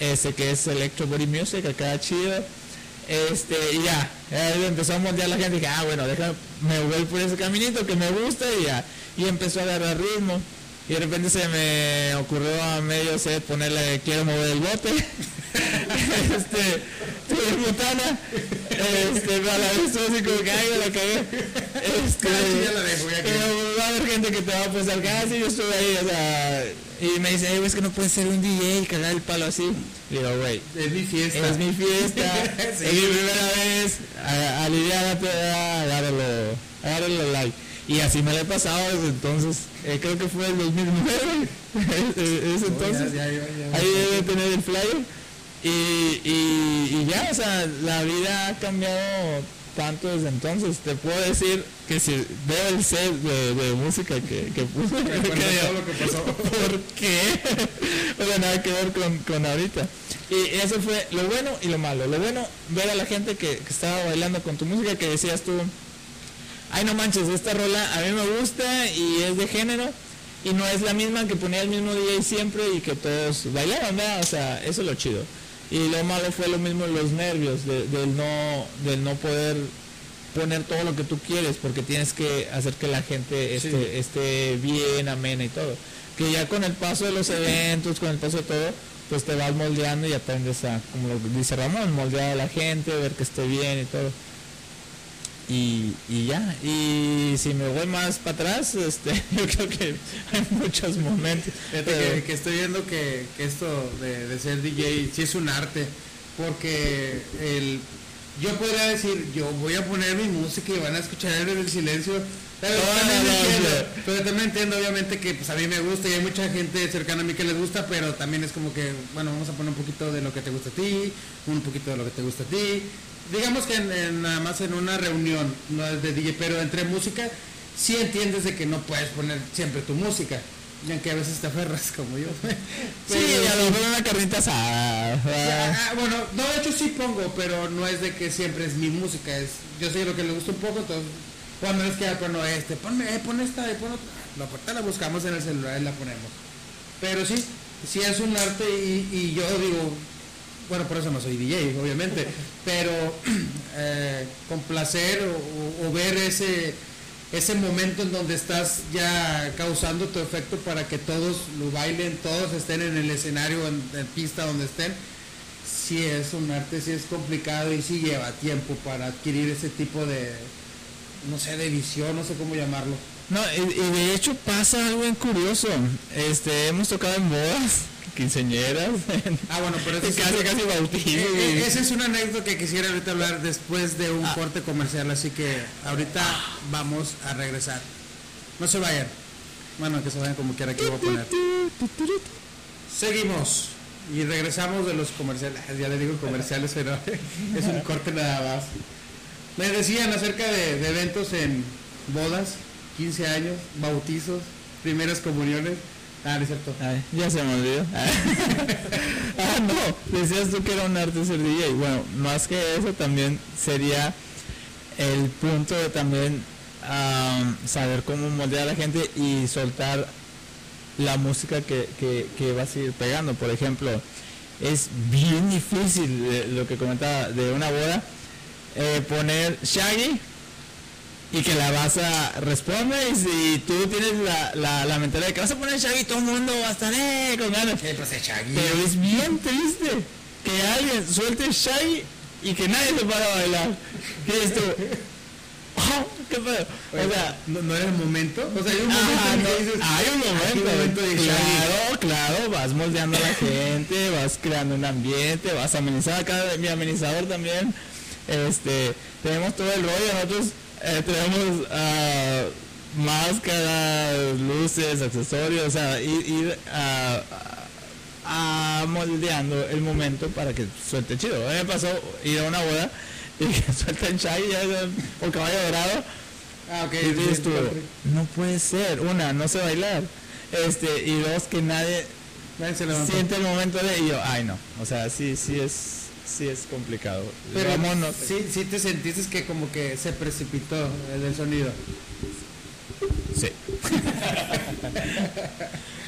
este que es Electro Body Music, acá chido este, y ya, empezó a moldear la gente dije, ah, bueno, déjame, me voy por ese caminito que me gusta y ya. Y empezó a agarrar ritmo. Y de repente se me ocurrió a medio set ponerle quiero mover el bote. este, tuve botana. Este, a la vez así como me la cagué. Este, ya la dejo, ya pero va a haber gente que te va a ah, sí, yo estuve ahí, o sea, y me dice, es que no puede ser un DJ y cagar el palo así. Digo, güey, Es mi fiesta. es mi fiesta, Sí. es mi primera vez, a- aliviánate, agárralo, agárralo like. Y así me lo he pasado desde entonces, eh, creo que fue el 2009, ese entonces. Ya, ya, ya, ya. Ahí debe tener el flyer. Y, y, y ya, o sea, la vida ha cambiado tanto desde entonces. Te puedo decir que si veo el set de, de música que, que puse, que digo, todo lo que pasó. ¿por qué? o sea, nada que ver con, con ahorita. Y eso fue lo bueno y lo malo. Lo bueno, ver a la gente que, que estaba bailando con tu música, que decías tú, ay no manches, esta rola a mí me gusta y es de género. Y no es la misma que ponía el mismo DJ siempre y que todos bailaban, ¿verdad? O sea, eso es lo chido. Y lo malo fue lo mismo los nervios, de- del, no, no poder poner todo lo que tú quieres, porque tienes que hacer que la gente esté, Sí. esté bien, amena y todo. Que ya con el paso de los eventos, con el paso de todo, pues te vas moldeando y aprendes a, como lo dice Ramón, moldear a la gente, ver que esté bien y todo. Y, y ya, y si me voy más para atrás, este, yo creo que hay muchos momentos. Pero- que, que estoy viendo que, que esto de, de ser DJ sí es un arte, porque el, yo podría decir, yo voy a poner mi música y van a escuchar el silencio, pero, No, también no, no, entiendo, pero también entiendo obviamente que pues, a mí me gusta y hay mucha gente cercana a mí que les gusta, pero también es como que, bueno, vamos a poner un poquito de lo que te gusta a ti, un poquito de lo que te gusta a ti. Digamos que en- en- nada más en una reunión, no es de DJ, pero entre música, sí entiendes de que no puedes poner siempre tu música. Aunque a veces te aferras como yo. Sí, Pero- a lo mejor una carnita asada. Ah, ah, bueno, no, de hecho sí pongo, pero no es de que siempre es mi música, es yo sé lo que le gusta un poco, entonces cuando es que bueno este, ponme, eh, pon esta y pon otra, la puerta la buscamos en el celular y la ponemos. Pero sí, sí es un arte y, y yo digo, bueno, por eso no soy DJ, obviamente, pero eh, complacer o, ver ese ese momento en donde estás ya causando tu efecto para que todos lo bailen, todos estén en el escenario, en, en pista donde estén, sí es un arte, sí es complicado y sí lleva tiempo para adquirir ese tipo de, no sé, de visión, no sé cómo llamarlo. No, y, y de hecho pasa algo bien curioso. Este, hemos tocado en bodas, quinceñeras, en- Ah, bueno, pero eso casi, casi bautizos. Eh, eh, esa es una anécdota que quisiera ahorita hablar después de un Ah. corte comercial, así que ahorita vamos a regresar. No se vayan. Bueno, que se vayan como quiera que voy a poner. Seguimos y regresamos de los comerciales. Ya le digo comerciales, pero es un corte nada más. Me decían acerca de, de eventos en bodas, 15 años, bautizos, primeras comuniones. Ah, no es cierto. Ay, ya se me olvidó. ah, no, decías tú que era un arte ser DJ. Bueno, más que eso también sería el punto de también am, saber cómo moldear a la gente y soltar la música que, que, que vas a ir pegando. Por ejemplo, es bien difícil eh, lo que comentaba de una boda, eh, poner Shaggy y que la vas a responder y si tú tienes la, la, la mentalidad de que vas a poner Shaggy todo el mundo va a estar eh, con ganas pues, Shaggy. pero es bien triste que alguien suelte Shaggy y que nadie se para a bailar ¿qué dices tú? Oh, ¿qué pedo? o sea ¿no, no era el momento? O sea, hay un momento Ajá, en no, que dices, hay un "Aquí momento, momento de Shaggy". claro, claro, vas moldeando a la gente, vas creando un ambiente, vas a amenizar acá, mi amenizador también, este, tenemos todo el rollo, nosotros eh, tenemos ah, máscaras, luces, accesorios, o sea, ir, ir a, a- a moldeando el momento para que suelte chido. A mí me pasó ir a una boda y que suelten Shaggy ya sea, o caballo dorado. Ah. Y dices tú, no puede ser, una, no sé bailar, este, y dos, que nadie Nadie se levantó. siente el momento de, y yo, ay no, o sea, sí, sí es, sí es complicado. Pero no- sí, sí te sentiste que como que se precipitó el del sonido. Sí.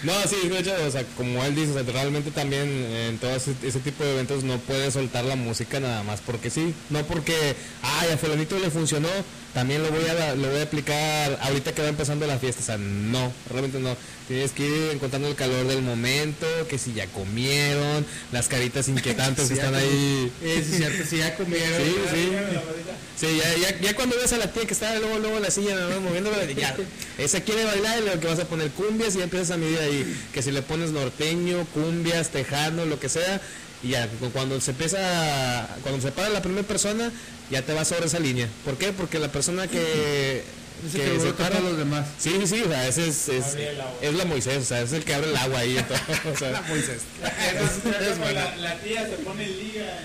no, sí, de hecho, o sea, como él dice, o sea, realmente también en todo ese, ese tipo de eventos no puedes soltar la música nada más porque sí. No porque, ay, a fulanito le funcionó, también lo voy a lo voy a aplicar ahorita que va empezando la fiesta, o sea, no, realmente no. Tienes que ir encontrando el calor del momento, que si ya comieron, las caritas inquietantes que están ahí. Es cierto, si ya comieron. Sí, sí. Sí, ya, ya, ya cuando ves a la tía que está luego, luego en la silla ¿no? moviéndola, ya, esa quiere bailar y lo que vas a poner cumbias y ya empiezas a medir ahí, que si le pones norteño, cumbias, tejano, lo que sea, y ya cuando se empieza, cuando se para la primera persona, ya te vas sobre esa línea. ¿Por qué? Porque la persona que Ese que se para los demás. Sí, sí, sí, o sea, ese es, es, es la Moisés, o sea, es el que abre el agua ahí. Todo, o sea, Moisés. la, la tía se pone en liga.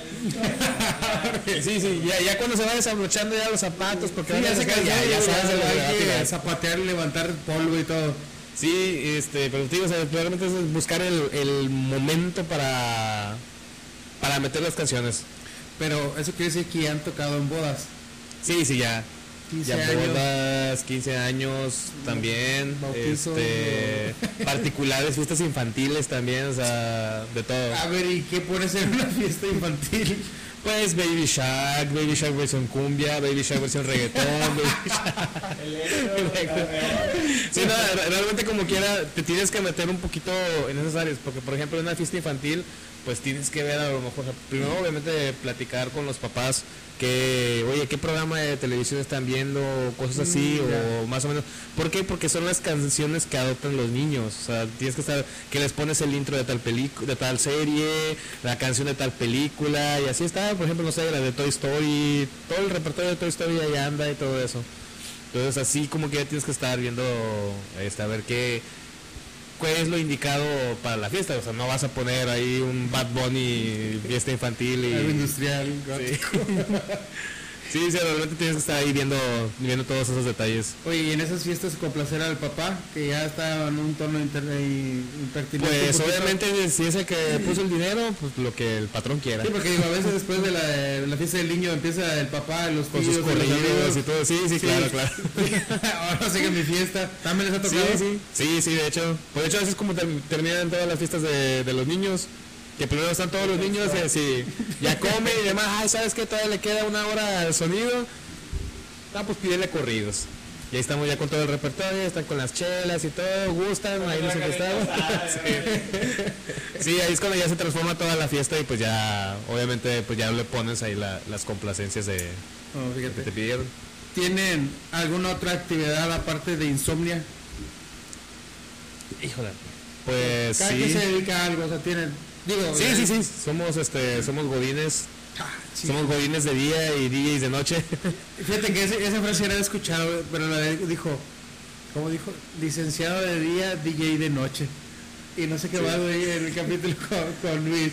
sí, sí, ya, ya cuando se va desabrochando ya los zapatos, porque Sí, van a ya se cansó, ya, ya sabes que a que tirar. zapatear, levantar polvo y todo. Sí, este, pero te digo, o sea, realmente es buscar el, el momento para, para meter las canciones. Pero eso quiere decir que ya han tocado en bodas. Sí, sí, ya. 15 Ya años. bodas, 15 años también, este, particulares, fiestas infantiles también, o sea, de todo. A ver, ¿y qué pones en una fiesta infantil? Pues Baby Shark, Baby Shark versión cumbia, Baby Shark versión reggaetón, Baby Sí, no, re- realmente como quiera, te tienes que meter un poquito en esas áreas, porque por ejemplo en una fiesta infantil, pues tienes que ver a lo mejor, primero obviamente platicar con los papás que, oye, ¿qué programa de televisión están viendo? Cosas así, o más o menos. ¿Por qué? Porque son las canciones que adoptan los niños, o sea, tienes que estar, que les pones el intro de tal película, de tal serie, la canción de tal película, y así está, por ejemplo, no sé, la de Toy Story, todo el repertorio de Toy Story ahí anda y todo eso. Entonces así como que ya tienes que estar viendo, este, a ver qué, es lo indicado para la fiesta. O sea, no vas a poner ahí un Bad Bunny fiesta infantil Algo y... industrial. Sí. sí, sí, realmente tienes que estar ahí viendo, viendo todos esos detalles. Oye, y en esas fiestas complacer al papá, que ya está en un tono y- impertinente. Pues obviamente si es el que puso el dinero, pues lo que el patrón quiera. Sí, porque digo, a veces después de la, fiesta del niño empieza el papá, los Con tíos, sus corridos y todo. Sí, sí, claro, claro. Ahora sigue mi fiesta. También les ha tocado. sí, sí, sí, de hecho. Por de hecho, así es como ter- terminan todas las fiestas de, de los niños. Que primero están todos los niños y así, ya comen y demás, ay, ¿sabes qué? Todavía le queda una hora al sonido. Ah, pues pídele corridos. Y ahí estamos ya con todo el repertorio, están con las chelas y todo, gustan, ahí nos empezaron. Sí, ahí es cuando ya se transforma toda la fiesta y pues ya, obviamente, pues ya le pones ahí la- las complacencias de, que te pidieron. ¿Tienen alguna otra actividad aparte de insomnia? Híjole. Pues Cada sí. quien se dedica a algo, o sea, tienen... Digo, Sí, eh, sí, sí, somos este, somos godines, ah, sí. somos godines de día y DJs de noche. Fíjate que ese- esa frase era escuchado, pero la dijo, ¿cómo dijo? Licenciado de día, DJ de noche. Y no sé qué va güey, en el capítulo con, con Luis.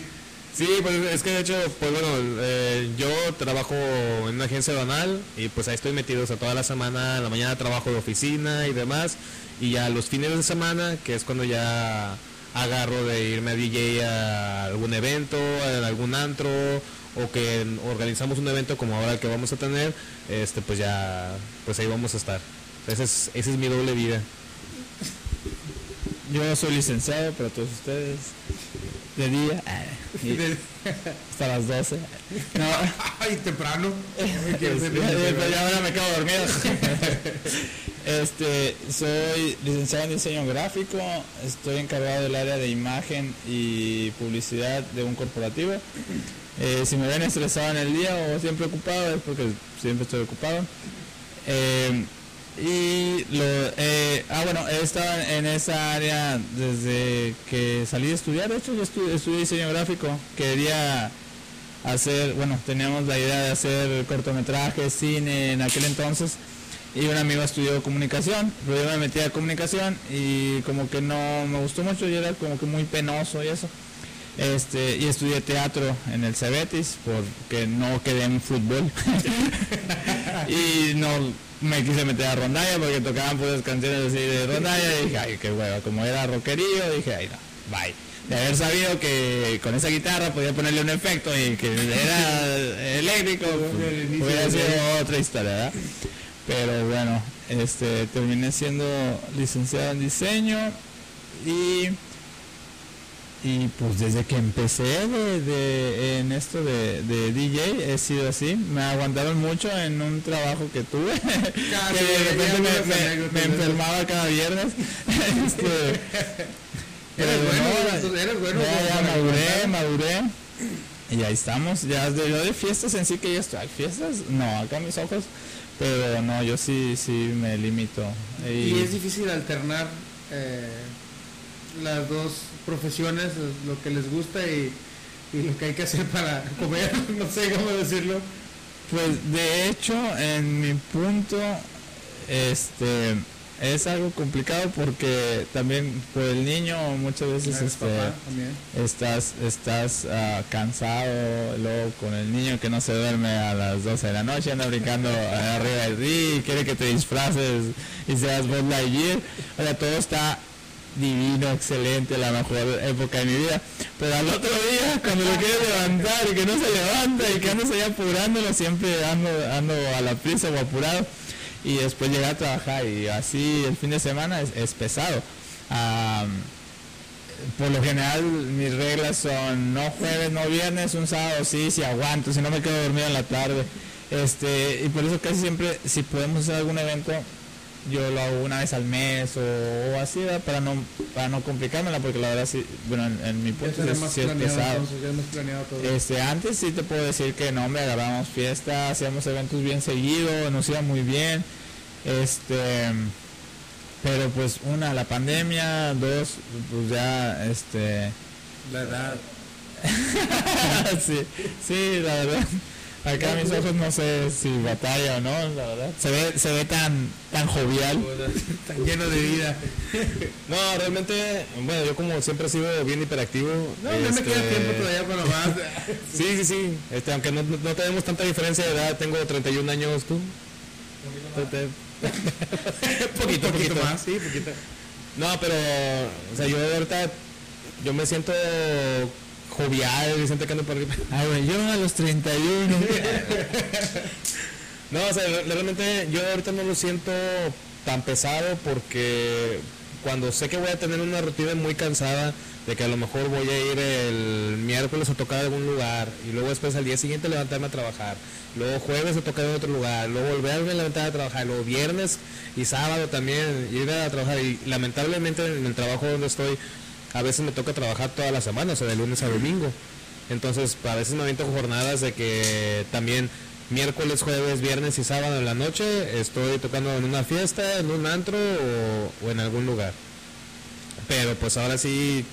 Sí, pues es que de hecho, pues bueno, eh, yo trabajo en una agencia banal y pues ahí estoy metido, o sea, toda la semana, en la mañana trabajo de oficina y demás, y ya los fines de semana, que es cuando ya agarro de irme a DJ a algún evento, a algún antro, o que organizamos un evento como ahora el que vamos a tener, este pues ya, pues ahí vamos a estar. Esa es, esa es mi doble vida. Yo soy licenciado para todos ustedes. De día. ah, hasta las 12. No, Ay, temprano. Ya ahora me quedo dormido. Este, soy licenciado en diseño gráfico, estoy encargado del área de imagen y publicidad de un corporativo. Eh, si me ven estresado en el día o siempre ocupado es porque siempre estoy ocupado. Eh, y lo, eh, ah bueno, he estado en esa área desde que salí de estudiar, de hecho yo estu- estudié diseño gráfico, quería hacer, bueno, teníamos la idea de hacer cortometrajes, cine en aquel entonces y un amigo estudió comunicación, pero yo me metí a comunicación y como que no me gustó mucho y era como que muy penoso y eso. Este, y estudié teatro en el Cebetis porque no quedé en fútbol. y no me quise meter a rondalla porque tocaban puras canciones así de rondalla y dije, ay, qué hueva, como era rockerillo, dije, ay, no, bye. De haber sabido que con esa guitarra podía ponerle un efecto y que era eléctrico, pues, hubiera sido otra historia, ¿verdad? Pero bueno, este, terminé siendo licenciado en diseño y y pues desde que empecé de, en esto de, DJ he sido así. Me aguantaron mucho en un trabajo que tuve. que de repente me, enfermaba cada viernes. este, eres bueno, eres bueno. Ya, maduré, maduré. Y ahí estamos. Ya de, de fiestas en sí que yo estoy. ¿Fiestas? No, acá mis ojos. Pero no, yo sí, sí me limito. Y, es difícil alternar eh, las dos profesiones, lo que les gusta y, lo que hay que hacer para comer, no sé cómo decirlo. Pues de hecho, en mi punto, este es algo complicado porque también por el niño muchas veces este, estás estás uh, cansado luego con el niño que no se duerme a las 12 de la noche anda brincando arriba del río quiere que te disfraces y seas Buzz Lightyear o sea todo está divino, excelente, la mejor época de mi vida. Pero al otro día, cuando lo quieres levantar y que no se levanta y que andas ahí apurándolo, siempre ando, ando a la prisa o apurado. Y después llegar a trabajar y así el fin de semana es, pesado. por lo general mis reglas son no jueves, no viernes, un sábado sí, si aguanto, si no me quedo dormido en la tarde. Este, y por eso casi siempre, si podemos hacer algún evento, yo lo hago una vez al mes o, así, para no para no complicármela, porque la verdad sí, bueno, en, mi punto es, sí es pesado. Este, antes sí te puedo decir que no, me agarramos fiestas, hacíamos eventos bien seguido, nos iba muy bien. Este pero pues una la pandemia, dos pues ya este la edad. sí, sí, la verdad. Acá mis ojos no sé si batalla o no, la verdad. Se ve, se ve tan, tan jovial. tan lleno de vida. no, realmente, bueno, yo como siempre he sido bien hiperactivo. No, este... me queda tiempo todavía para más. sí, sí, sí. Este, aunque no, no, tenemos tanta diferencia de edad, tengo 31 años tú. poquito, poquito, poquito más, sí, poquito. No, pero, o sea, yo de verdad, yo me siento jovial, siente que ando por Ay, güey, yo a los 31. no, o sea, realmente yo ahorita no lo siento tan pesado porque cuando sé que voy a tener una rutina muy cansada, de que a lo mejor voy a ir el miércoles a tocar algún lugar y luego después al día siguiente levantarme a trabajar, luego jueves a tocar en otro lugar, luego volverme a levantar a trabajar, luego viernes y sábado también ir a trabajar y lamentablemente en el trabajo donde estoy a veces me toca trabajar toda la semana, o sea, de lunes a domingo. Entonces, a veces me aviento jornadas de que también miércoles, jueves, viernes y sábado en la noche estoy tocando en una fiesta, en un antro o, en algún lugar. Pero pues ahora sí,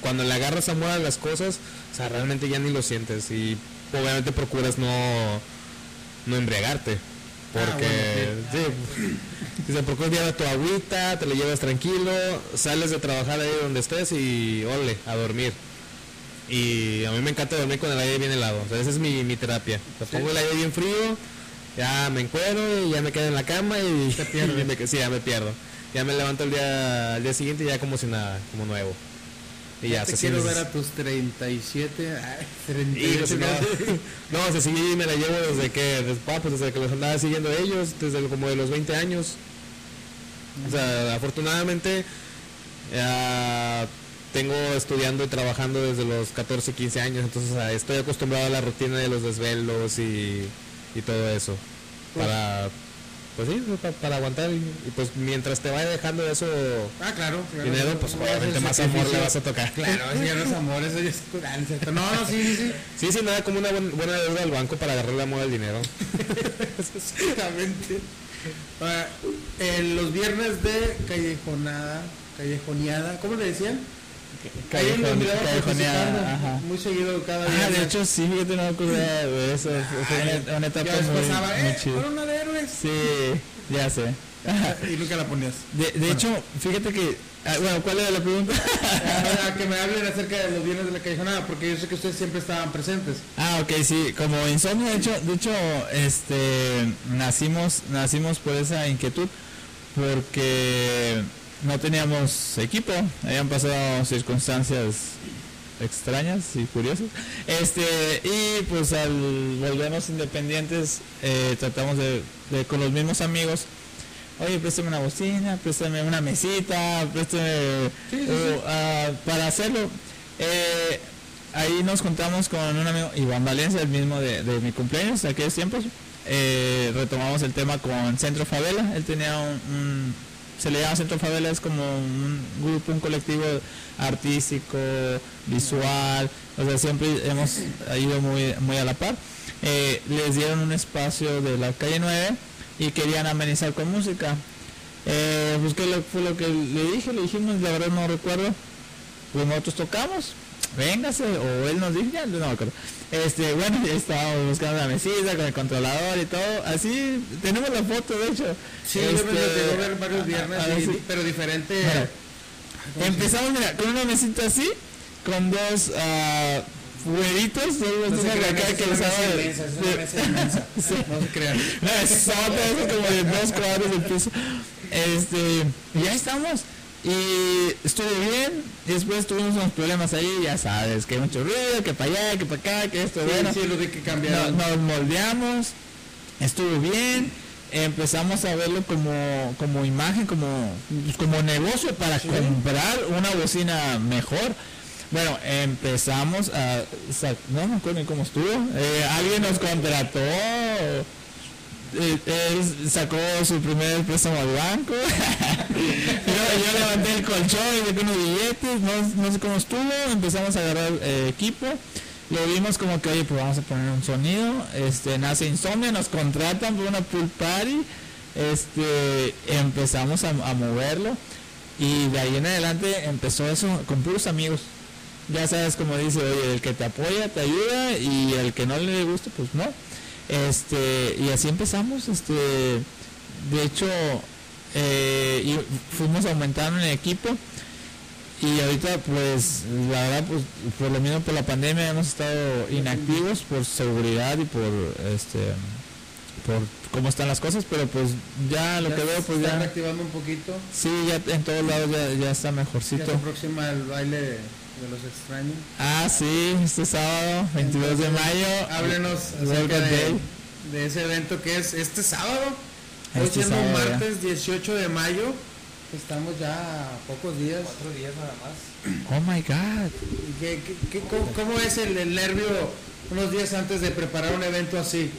cuando le agarras amor a las cosas, o sea, realmente ya ni lo sientes y obviamente procuras no, no embriagarte. Porque, ah, sí, procuras llevar tu agüita, te lo llevas tranquilo, sales de trabajar ahí donde estés y ole, a dormir. Y a mí me encanta dormir con el aire bien helado, o sea, esa es mi, mi terapia. Te pongo el aire bien frío, ya me encuero y ya me quedo en la cama y, te pierdo. sí, ya me pierdo. Ya me levanto el día, el día siguiente ya como si nada, como nuevo. Y ya, te quiero ver a tus 37. Ay, 38 no, no, o sea, sí me la llevo desde que, desde, ah, pues desde que los andaba siguiendo ellos, desde como de los 20 años. O sea, afortunadamente tengo estudiando y trabajando desde los 14, 15 años, entonces estoy acostumbrado a la rutina de los desvelos y, y todo eso. Pues para pues sí, para, aguantar y, pues mientras te vaya dejando eso ah, claro, dinero, pues obviamente más amor le vas a tocar. Claro, eso ya no es amor, eso ya es No, no, sí, sí, sí. Sí, sí, nada como una buena deuda al banco para agarrarle amor al dinero. Exactamente. los viernes de callejonada, callejoneada, ¿cómo le decían? Callejoneada, muy seguido cada día. Ah, de hecho sí, fíjate, no me acuerdo de eso. Fue una, etapa muy, pasaba, eh, una de héroes. Sí, ya sé. y nunca la ponías. De, de hecho, fíjate que ah, bueno, ¿cuál era la pregunta? que me hablen acerca de los bienes de la callejonada, porque yo sé que ustedes siempre estaban presentes. Ah, ok, sí, como insomnio, de hecho, de hecho, este, nacimos, nacimos por esa inquietud, porque no teníamos equipo, habían pasado circunstancias extrañas y curiosas. Este, y pues al volvernos independientes, eh, tratamos de, con los mismos amigos, oye, préstame una bocina, préstame una mesita, préstame uh, para hacerlo. Eh, ahí nos juntamos con un amigo, Iván Valencia, el mismo de, de mi cumpleaños, aquellos tiempos. Eh, retomamos el tema con Centro Favela. Él tenía un, se le llama Centro Favela, es como un grupo, un colectivo artístico, visual, o sea, siempre hemos ido muy, muy a la par. Eh, les dieron un espacio de la calle 9 y querían amenizar con música. Eh, pues que fue lo que le dije, le dijimos, la verdad no recuerdo, pues nosotros tocamos, véngase, o él nos dijo, ya no me acuerdo. Este, bueno, estábamos buscando la mesita con el controlador y todo, así, tenemos la foto de hecho. Sí, Este, yo me lo tengo ver varios viernes, a- a y- si- pero diferente. Mira, empezamos mira, con una mesita así, con dos uh, dos No se dos de crean, acá que hago- inmensa, es una mesa inmensa. No se crean. no, es como de dos cuadros de piso. Este, y ya estamos. Y estuvo bien. y Después tuvimos unos problemas ahí, ya sabes, que mucho ruido, que para allá, que para acá, que esto, Sí, bueno. sí, lo de que cambiaron. nos moldeamos, estuvo bien. Empezamos a verlo como, como imagen, como, como negocio para comprar una bocina mejor. Bueno, empezamos a... No me acuerdo cómo estuvo. Eh, alguien nos contrató. Eh, él sacó su primer préstamo al banco. yo, levanté el colchón y saqué unos billetes. No, no sé cómo estuvo. Empezamos a agarrar eh, equipo. Lo vimos como que, oye, pues vamos a poner un sonido. Este, nace Insomnia, nos contratan por una pool party. Este, empezamos a, a moverlo. Y de ahí en adelante empezó eso con puros amigos. Ya sabes como dice, oye, el que te apoya te ayuda y el que no le gusta, pues no. Este, y así empezamos, este, de hecho, eh, y fuimos aumentando en el equipo y ahorita pues la verdad pues por lo mismo por la pandemia hemos estado inactivos por seguridad y por este por cómo están las cosas pero pues ya lo Ya que veo pues se está ya reactivando un poquito. sí ya en todos lados ya, ya está Ya mejorcito se aproxima el baile de los extraños. ah sí este sábado 22 de mayo Háblenos acerca de, ese evento que es este sábado. Hoy Este siendo sábado, ya. martes 18 de mayo. Estamos ya a pocos días. Cuatro días nada más. oh my god ¿Y qué- qué- qué- cómo, cómo es el, el nervio unos días antes de preparar un evento así?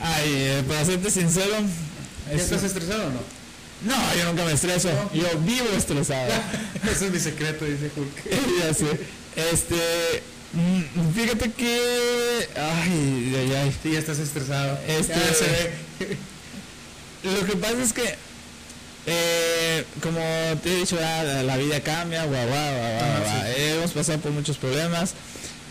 ay eh, para serte sincero ¿Ya es- estás estresado o no? No yo nunca me estreso yo vivo estresado Ese es mi secreto, dice Hulk. ya sé. Este, mm, fíjate que, ay, ay, ay. Sí, ya estás estresado. Este- Ya se ve. Lo que pasa es que, eh, como te he dicho, ah, la, la vida cambia, guau, guau, guau, guau, Ajá, guau. Hemos pasado por muchos problemas.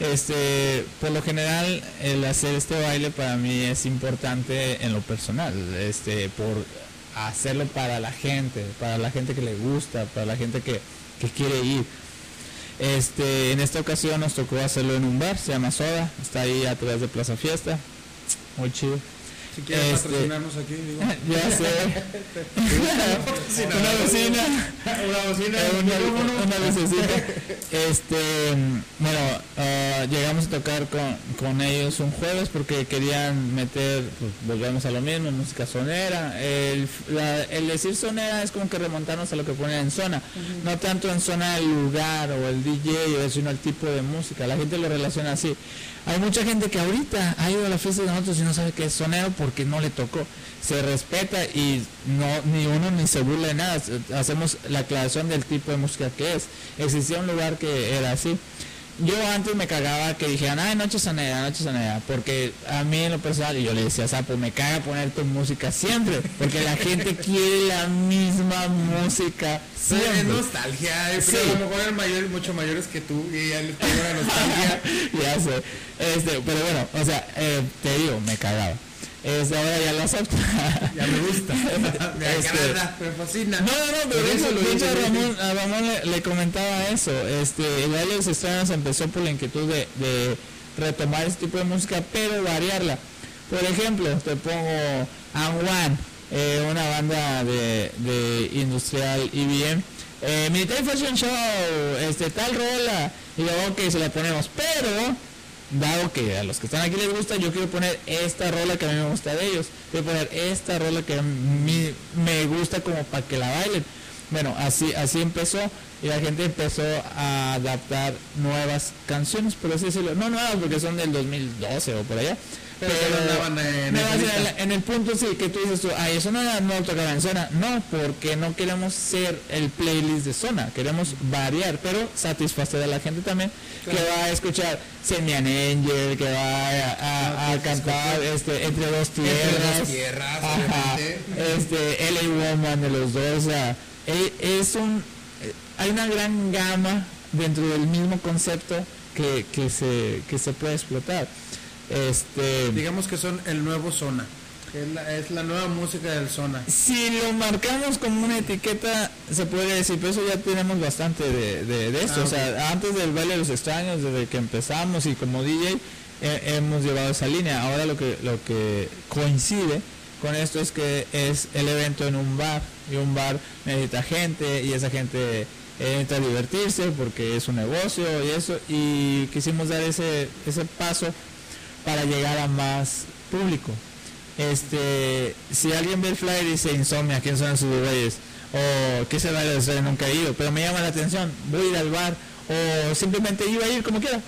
Este, por lo general, el hacer este baile para mí es importante en lo personal, este, por hacerlo para la gente, para la gente que le gusta, para la gente que, que quiere ir. Este, en esta ocasión nos tocó hacerlo en un bar, se llama Soda, está ahí atrás de Plaza Fiesta, muy chido. Si quieres Este- patrocinarnos aquí, digo. Ya sé. una bocina. Una bocina. Eh, una, una lucecita. Este, bueno, ah, llegamos a tocar con, con ellos un jueves porque querían meter, pues volvemos a lo mismo, música sonera. El, la- el decir sonera es como que remontarnos a lo que ponen en zona, no tanto en zona del lugar o el DJ, sino el tipo de música. La gente lo relaciona así. Hay mucha gente que ahorita ha ido a la fiesta de nosotros y no sabe qué es sonero porque no le tocó. Se respeta y no ni uno ni se burla de nada. Hacemos la aclaración del tipo de música que es. Existía un lugar que era así. Yo antes me cagaba que dijeran, ay, noche sonera, noche sonera, porque a mí en lo personal, y yo le decía, Sapo, me caga poner tu música siempre, porque la gente quiere la misma música Sí, es siempre. nostalgia, eh, pero Sí. a lo mejor eran mayores, mucho mayores que tú y ya les la nostalgia. ya sé. Este, pero bueno, o sea, eh, te digo, me cagaba. Este, ahora ya lo acepto. ya me gusta. me Este- agrada, me fascina. No, no, pero eso lo. Ramón, a Ramón le, le comentaba eso. Este, los extraños empezó por la inquietud de, de retomar este tipo de música, pero variarla. Por ejemplo, te pongo Anwan, eh, una banda de, de industrial IBM. Eh, Military Fashion Show, este, tal rola. Y luego, ok, se la ponemos. Pero, dado que a los que están aquí les gusta, yo quiero poner esta rola que a mí me gusta de ellos. Quiero poner esta rola que a mí me gusta como para que la bailen. Bueno, así, así empezó y la gente empezó a adaptar nuevas canciones, por así decirlo. No nuevas porque son del 2012 o por allá. Pero andaban en no, o sea, la- en el punto sí que tú dices tú, ay, eso no no tocar en zona. No, porque no queremos ser el playlist de zona, queremos variar, pero satisfacer a la gente también que va a escuchar Semian Angel, que va a, a- a cantar este, entre dos tierras. Entre dos tierras, Ajá, este, LA Woman de los dos, o sea, e- es un, eh, hay una gran gama dentro del mismo concepto que, que se, que se puede explotar. Este, Digamos que son el nuevo Zona. que Es la, es la nueva música del Zona. si lo marcamos como una etiqueta, se puede decir, pero eso ya tenemos bastante de, de- de esto. Ah, o sea, antes del baile de los extraños, desde que empezamos y como DJ, eh, hemos llevado esa línea. Ahora lo que, lo que coincide con esto es que es el evento en un bar y un bar necesita gente y esa gente necesita divertirse porque es un negocio y eso y quisimos dar ese, ese paso para llegar a más público. Este, si alguien ve el flyer y dice insomnia, ¿quién son sus güeyes? O qué se va a hacer, nunca he ido, pero me llama la atención, voy a ir al bar, o simplemente iba a ir como quiera.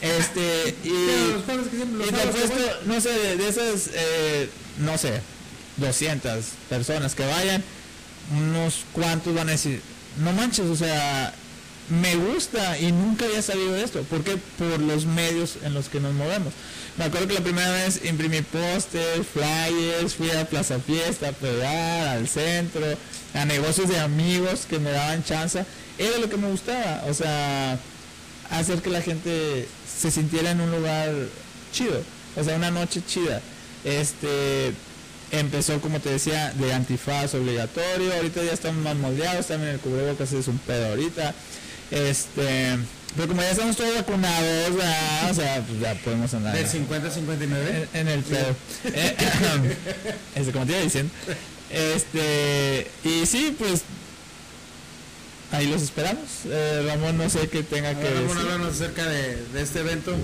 Este, y, y te apuesto, no sé, de, de esas, eh, no sé, 200 personas que vayan, unos cuantos van a decir, no manches, o sea, me gusta y nunca había sabido de esto. ¿Por qué? Por los medios en los que nos movemos. Me acuerdo que la primera vez imprimí pósters, flyers, fui a Plaza Fiesta a pegar, al centro, a negocios de amigos que me daban chance. Era lo que me gustaba, o sea, hacer que la gente se sintiera en un lugar chido, o sea, una noche chida. Este empezó como te decía de antifaz obligatorio, ahorita ya estamos más moldeados, también el cubrebocas es un pedo ahorita. Este, pero como ya estamos todos vacunados, ¿verdad? o sea, pues ya podemos andar Del 50 a 59. en, en el pedo. Eh, este, como te iba diciendo. Este, y sí, pues ahí los esperamos. Eh, Ramón no sé qué tenga A que ver, Ramón, decir. háblanos acerca de, de este evento.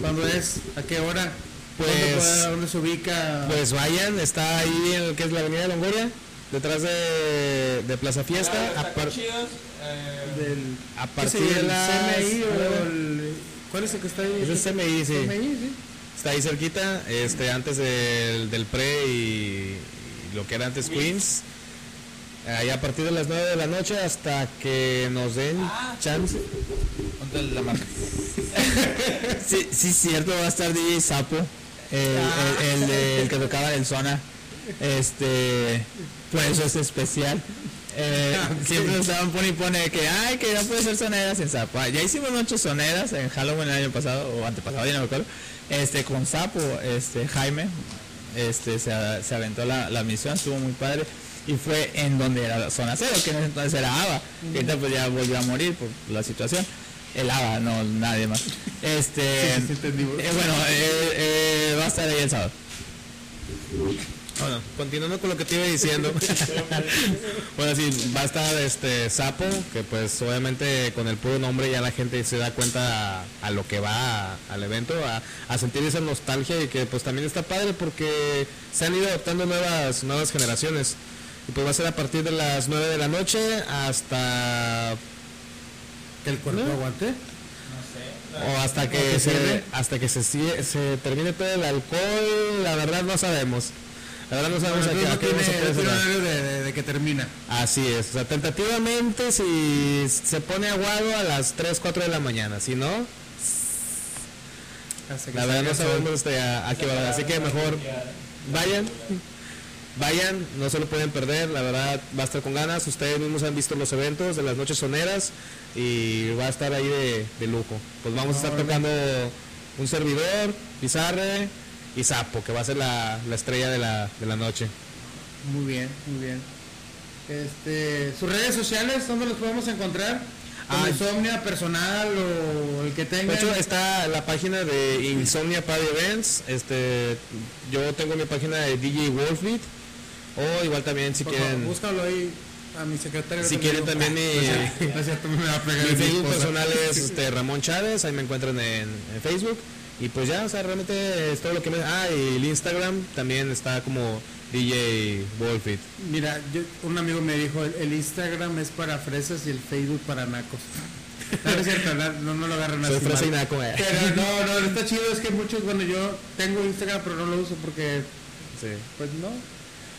¿Cuándo es? ¿A qué hora? Pues- ¿Dónde, puede- dónde se ubica? Pues vayan, está ahí en lo que es la avenida Longoria, detrás de, de Plaza Fiesta. a, par- del, a ¿qué partir de. CMI o el... ¿Cuál es el que está ahí? Es el CMI, sí. CMI, sí. Está ahí cerquita, este, antes del, del pre y, y lo que era antes Queens. Ahí a partir de las 9 de la noche hasta que nos den chance. Ponte la marca. sí, sí, cierto, va a estar DJ Sapo, el, el- el de- el que tocaba en el zona. Este, por eso es especial. Eh, Siempre estaban pone y pone que, ay, que no puede ser soneras en Sapo. Ah, Ya hicimos muchas soneras en Halloween el año pasado, o antepasado, ya no me acuerdo. Este, con Sapo, este, Jaime, este, se, se aventó la, la misión, estuvo muy padre. Y fue en donde era la zona cero, que en ese entonces era ABA. que ahorita pues ya volvió a morir por la situación. El ABA, no nadie más. Este, sí, sí, eh, bueno, eh, va a estar ahí el sábado. Bueno, continuando con lo que te iba diciendo. bueno, sí, va a estar este Sapo, que pues obviamente con el puro nombre ya la gente se da cuenta a, a lo que va a- al evento, a, a sentir esa nostalgia y que pues también está padre porque se han ido adoptando nuevas, nuevas generaciones. Y pues va a ser a partir de las 9 de la noche hasta Que el cuerpo ¿No? aguante. o hasta que que se hasta que se, se termine todo el alcohol, la verdad no sabemos. La verdad no sabemos Bueno, a qué, a tiene, cerrar. horario de, de- de que termina. Así es, o sea, tentativamente si se pone aguado a las 3, 4 de la mañana, si no, la verdad no sabemos este, a, a qué hora, así que mejor vayan, vayan, no se lo pueden perder, la verdad va a estar con ganas, ustedes mismos han visto los eventos de las noches soneras y va a estar ahí de, de lujo. Pues vamos a estar tocando un servidor, Pizarre y Sapo, que va a ser la, la estrella de la, de la noche. Muy bien, muy bien. Este, sus redes sociales, ¿dónde los podemos encontrar? Ah, Insomnia personal o el que De tenga. hecho, está la página de Insomnia Party Events. Este, yo tengo mi página de DJ Wolfbeat. O igual también si Por favor, quieren. búscalo ahí a mi secretario. Si quieren también mi- Facebook personal es este, Ramón Chávez. Ahí me encuentran en, en Facebook. Y pues ya, o sea, realmente es todo lo que me. Ah, y el Instagram también está como DJ Wolfit. Mira, yo, un amigo me dijo, el, el Instagram es para fresas y el Facebook para nacos. No, no es cierto, no, no, lo agarran así fresa y naco, eh. Pero no, no, está chido, es que muchos, bueno, yo tengo Instagram pero no lo uso porque, Sí. pues no.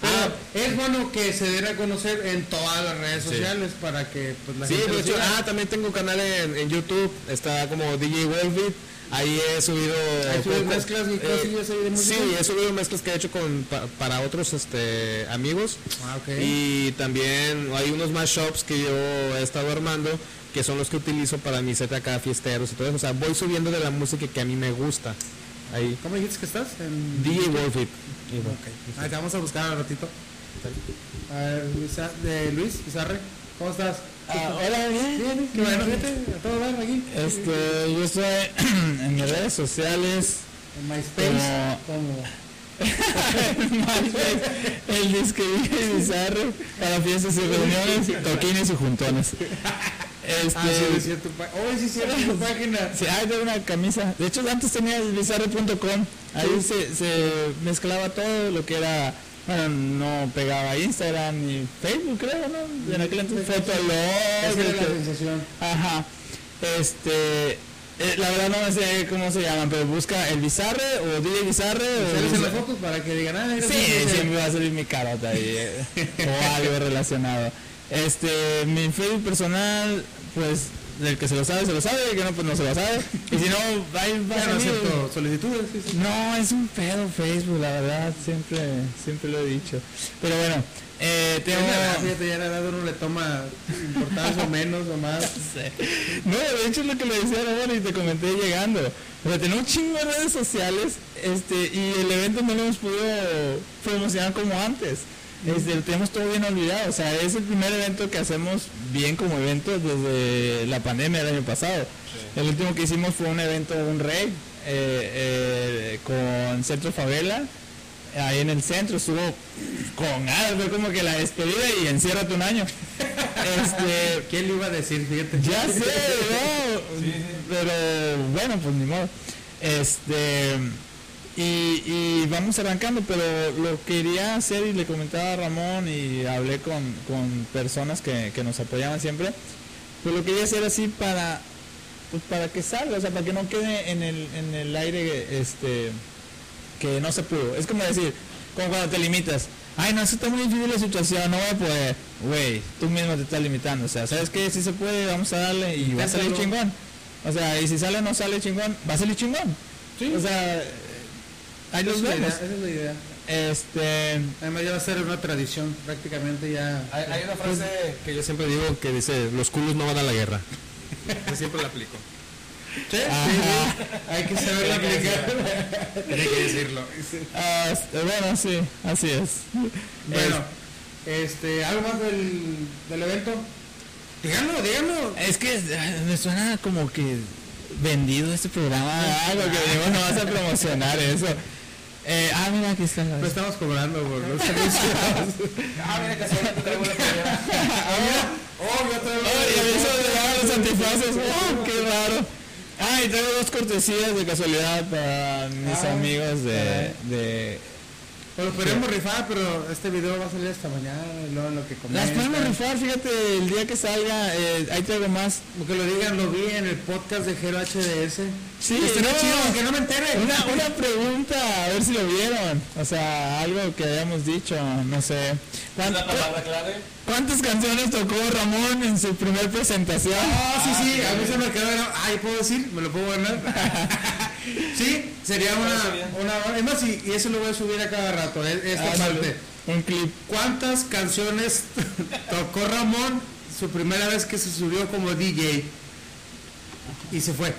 Pero es bueno que se den a conocer en todas las redes Sí. sociales para que pues la Sí, gente de lo hecho, ah, también tengo canal en, en YouTube, está como DJ Wolfit. Ahí he subido. Mezclas y cosillas ahí de música. Sí, he subido mezclas que he hecho con, pa- para otros este, amigos. Ah. Y también hay unos mashups que yo he estado armando que son los que utilizo para mi set acá, fiesteros y todo eso. O sea, voy subiendo de la música que a mí me gusta. Ahí. ¿Cómo dijiste que estás? En... DJ Wolfit. Ok. Ahí te vamos a buscar al ratito. A ver, Luisa- de Luis Izarre, ¿cómo estás? Ah, hola, bien. Bien, qué bueno, fíjate, a todo dar aquí. Este, yo estoy en mis redes sociales En MySpace, como... el disque bizarro para fiestas y reuniones, toquines y juntones. Este, Ah, sí. Oh, sí, cierto, tu página. Sí, ah, tengo una camisa. De hecho, antes tenía el bizarre.com. Ahí se, se mezclaba todo lo que era. Bueno, no pegaba Instagram ni Facebook, creo, ¿no? En aquel entonces Fotolog. Ajá. Este. eh, la verdad no sé cómo se llaman, pero busca el bizarre o DJ bizarre o. ¿Sales en las fotos para que digan, ah, sí, siempre va a salir mi carota ahí eh, o algo relacionado. Este, mi Facebook personal, pues del que se lo sabe, se lo sabe, el que no, pues no se lo sabe. Y si no, ahí va no acepto solicitudes, sí, sí. No, es un pedo Facebook, la verdad, siempre, siempre lo he dicho. Pero bueno, eh, tengo... Fíjate, ya la edad uno le toma importancia o menos o más. No, de hecho es lo que le decía a Ramón y te comenté llegando. O sea, tenemos un chingo de redes sociales este, y el evento no lo hemos podido promocionar como antes. Este, lo tenemos todo bien olvidado. O sea, es el primer evento que hacemos bien como evento desde la pandemia del año pasado. El último que hicimos fue un evento, un rey, eh, eh, con Centro Favela. Ahí en el centro estuvo con ganas, fue como que la despedida y enciérrate un año. Este, ¿Quién le iba a decir? Fíjate. ya sé, ¿no? Pero bueno, pues ni modo. Este. Y, y vamos arrancando, pero lo quería hacer y le comentaba a Ramón y hablé con, con personas que, que nos apoyaban siempre. Pues lo quería hacer así para pues para que salga, o sea, para que no quede en el, en el aire este que no se pudo. Es como decir, como cuando te limitas. Ay, no, eso está muy difícil la situación, no voy a poder. Güey, tú mismo te estás limitando. O sea, ¿sabes qué? Si se puede, vamos a darle y va a salir chingón. O sea, y si sale o no sale chingón, va a salir chingón. Sí. O sea, ahí idea, vemos. esa es la idea. Este, Además ya va a ser una tradición, prácticamente ya. Hay, hay una frase que yo siempre digo que dice, los culos no van a la guerra. Yo siempre la aplico. Sí, sí, Ajá. sí. Hay que saber aplicar. Tiene que decirlo. ah, este, bueno, sí, así es. Bueno, este, algo más del, del evento. Díganlo, díganlo. Es que eh, me suena como que vendido este programa, algo que venimos no vas a promocionar eso. Eh, ah, mira, aquí está la No estamos cobrando por los servicios. Ah, mira, casualmente traigo una playera. oh, yo traigo Oh, y a mí se me llaman los antifaces. Oh, qué raro. Ah, y traigo dos cortesías de casualidad para mis Ah, amigos de, de... Pues lo podríamos rifar, pero este video va a salir esta mañana y luego en lo que Las comentan. podemos rifar, fíjate, el día que salga, eh, ahí traigo más. Que lo digan, lo vi en el podcast de Gero HDS. Sí, Estaría no. chido, aunque no me entere. Una, una pregunta, a ver si lo vieron. O sea, algo que habíamos dicho, no sé. ¿Cuán- La palabra clave. ¿Cuántas canciones tocó Ramón en su primer presentación? Ah, sí, sí, a mí se me quedó. Ay, ¿puedo decir? ¿Me lo puedo ganar? sí, sería una. una además, y, y eso lo voy a subir a cada rato, eh, esta Ándale, parte. Un clip. ¿Cuántas canciones tocó Ramón su primera vez que se subió como DJ? Y se fue.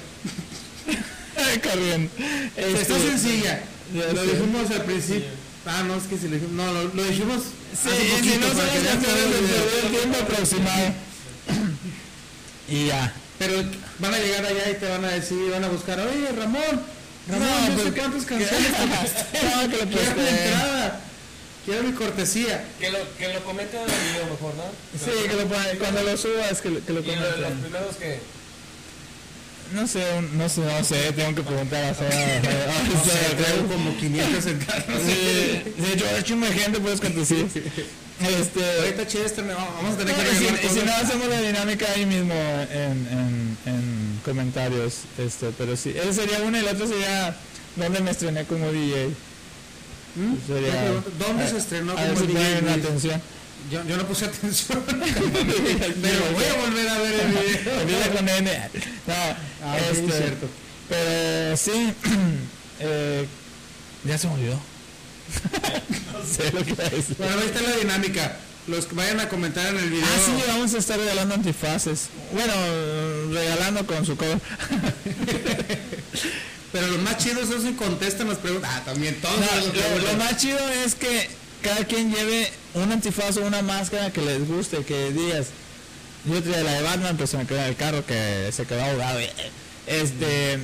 Corriendo. Está Este, sencilla. ya Lo sé. dijimos al principio. Ah, no, es que si lo dijimos. No, lo, lo dijimos. Sí, hace si poquito, no que las canciones el del tiempo aproximado. Y ya. Pero van a llegar allá y te van a decir, van a buscar, oye Ramón, Ramón, No, no, pues, sé cuántas canciones. No, que lo Quiero mi entrada, quiero mi cortesía. Que lo, que lo comenten en el video mejor, ¿no? Sí, que lo pone- cuando lo subas, que, lo- que lo Y lo de los comenten. primeros que... no sé, no sé, no sé, tengo que preguntar a Seba. Sé, traigo como 500 en carro. Sí, de hecho, hay un gente, puedes conducir. Este, Ahorita Chester, vamos a tener que y, si, arreglar y si no hacemos la dinámica ahí mismo en, en, en comentarios, este, pero sí, ese sería uno y el otro sería dónde me estrené como DJ. ¿Mm? Sería, Yo ¿Dónde se estrenó a ver como si ponen DJ? Atención. Yo, yo no puse atención. Pero voy a volver a ver el video. Con N. No, Ah, ok, este, cierto. Pero sí, eh, ya se me olvidó. no sé lo que iba a decir. Bueno, ahí está la dinámica. Los que vayan a comentar en el video. Ah, sí, vamos a estar regalando antifaces. Bueno, regalando con su cover. Pero los más chidos son si contestan las preguntas. Ah, también todos. No, lo, lo más chido es que cada quien lleve un antifaz o una máscara que les guste, que digas, yo traía la de Batman, pero se me quedó en el carro que se quedó ahogado. Este,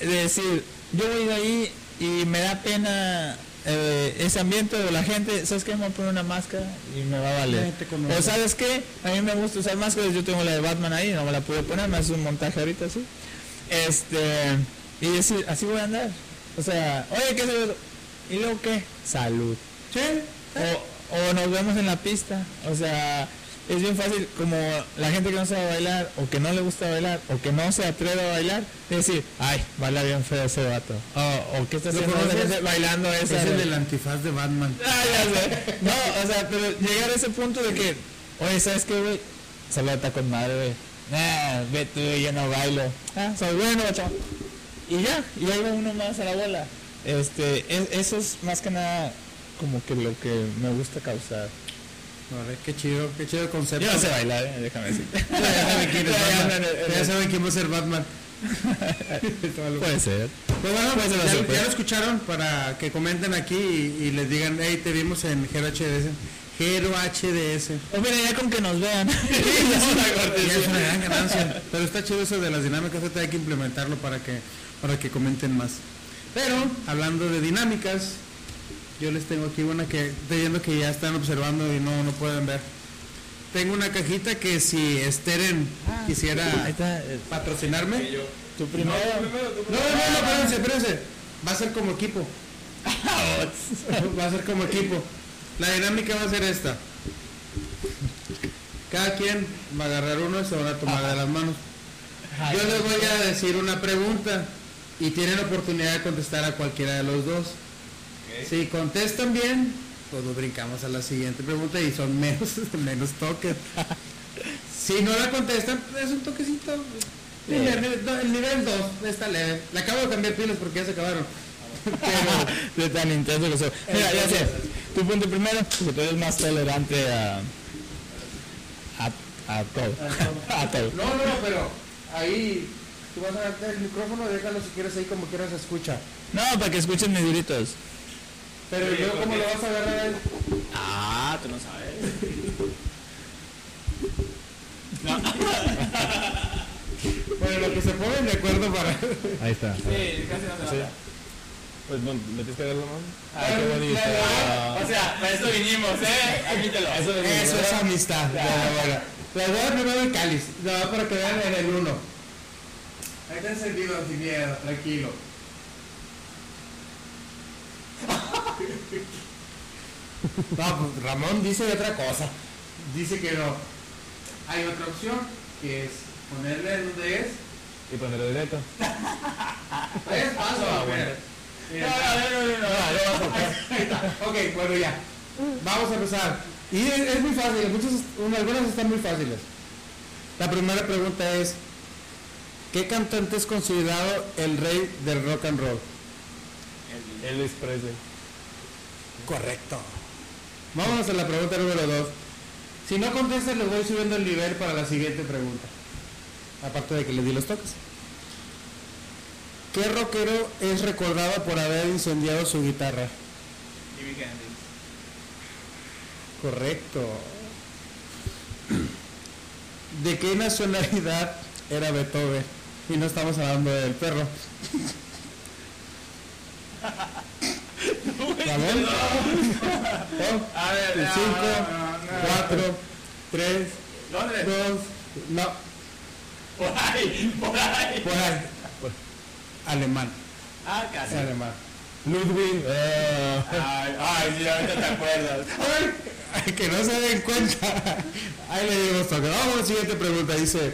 de decir, yo voy de ahí y me da pena eh, ese ambiente de la gente, ¿sabes qué? Me voy a poner una máscara y me va a valer. O sabes qué, a mí me gusta usar máscaras, yo tengo la de Batman ahí, no me la pude poner, me hace un montaje ahorita así. Este, y decir, así voy a andar. O sea, oye, ¿qué es? ¿Y luego qué? Salud. Sí. O, o nos vemos en la pista. O sea, es bien fácil como la gente que no sabe bailar o que no le gusta bailar o que no se atreve a bailar, decir, ay, baila bien feo ese vato. O, o ¿qué está ¿Lo haciendo bailando Es esa? el del antifaz de Batman. Ah, ya sé. No, o sea, pero llegar a ese punto de que, oye, ¿sabes qué, güey? Salota con madre, güey. Nah, ve tú, yo no bailo. Ah, soy bueno, chaval. Y ya, y ahí va uno más a la bola. Este, es- eso es más que nada como que lo que me gusta causar. Vale, qué chido, qué chido el concepto. Yo no sé bailar, eh, déjame decir. Ya saben quién va a ser Batman. Puede ser. Pues bueno, ya, lo escucharon para que comenten aquí y, y les digan, hey, te vimos en Gero HDS. Gero HDS. O mira, ya con que nos vean. Ya es una gran ganancia. Pero está chido eso de las dinámicas, hay que implementarlo para que, para que comenten más. Pero, hablando de dinámicas, yo les tengo aquí una que estoy viendo que ya están observando y no, no pueden ver. Tengo una cajita que si Esteren quisiera Ahí está. eh, patrocinarme. Tu primero. No, no, no, no, espérense, espérense. Va a ser como equipo. Va a ser como equipo. La dinámica va a ser esta. Cada quien va a agarrar uno y se van a tomar de las manos. Yo les voy a decir una pregunta y tienen oportunidad de contestar a cualquiera de los dos. Si contestan bien, pues nos brincamos a la siguiente pregunta y son menos, menos toques. Si no la contestan, es un toquecito. El nivel 2 está leve. Le acabo de cambiar pilas porque ya se acabaron. Pero de tan intenso que soy. Mira, ya sé. Tu punto primero, porque tú eres más tolerante a. a, a todo. a todo. No, no, pero ahí tú vas a darte el micrófono, déjalo si quieres ahí como quieras escucha. No, para que escuchen mis gritos. Pero luego cómo lo vas a agarrar a él. Ah, tú no sabes. Bueno, lo que se ponen de acuerdo para. Ahí está. Sí, casi no se Pues bueno, me tienes que ver la mano. Ay, qué bonito. O sea, para eso vinimos, ¿eh? Admítelo. Eso es amistad. Ya, bueno. Les voy a dar primero el cáliz. No, para que vean en el uno. Ahí está encendido sin miedo, tranquilo. No, pues Ramón dice otra cosa. Dice que no. Hay otra opción que es ponerle en donde es. Y ponerlo directo. Es paso, mira. Mira. Ahí está. Ok, bueno ya. Vamos a empezar. Y es, es muy fácil, muchas, un- algunas están muy fáciles. La primera pregunta es, ¿qué cantante es considerado el rey del rock and roll? Elvis Presley. Correcto. Vámonos a la pregunta número dos. Si no contestas, les voy subiendo el nivel para la siguiente pregunta. Aparte de que les di los toques. ¿Qué rockero es recordado por haber incendiado su guitarra? Jimmy Hendrix. Correcto. ¿De qué nacionalidad era Beethoven? Y no estamos hablando del perro. ¿Ramón? A ver, no, Cinco, no, no, no. Por ahí, por ahí. Por ahí. Alemán. Ah, casi. Alemán. Ludwig. eh, Ay, ay, sí, ahorita te acuerdas. Ay, que no se den cuenta. Ahí le dimos toque. Vamos a la siguiente pregunta. Dice,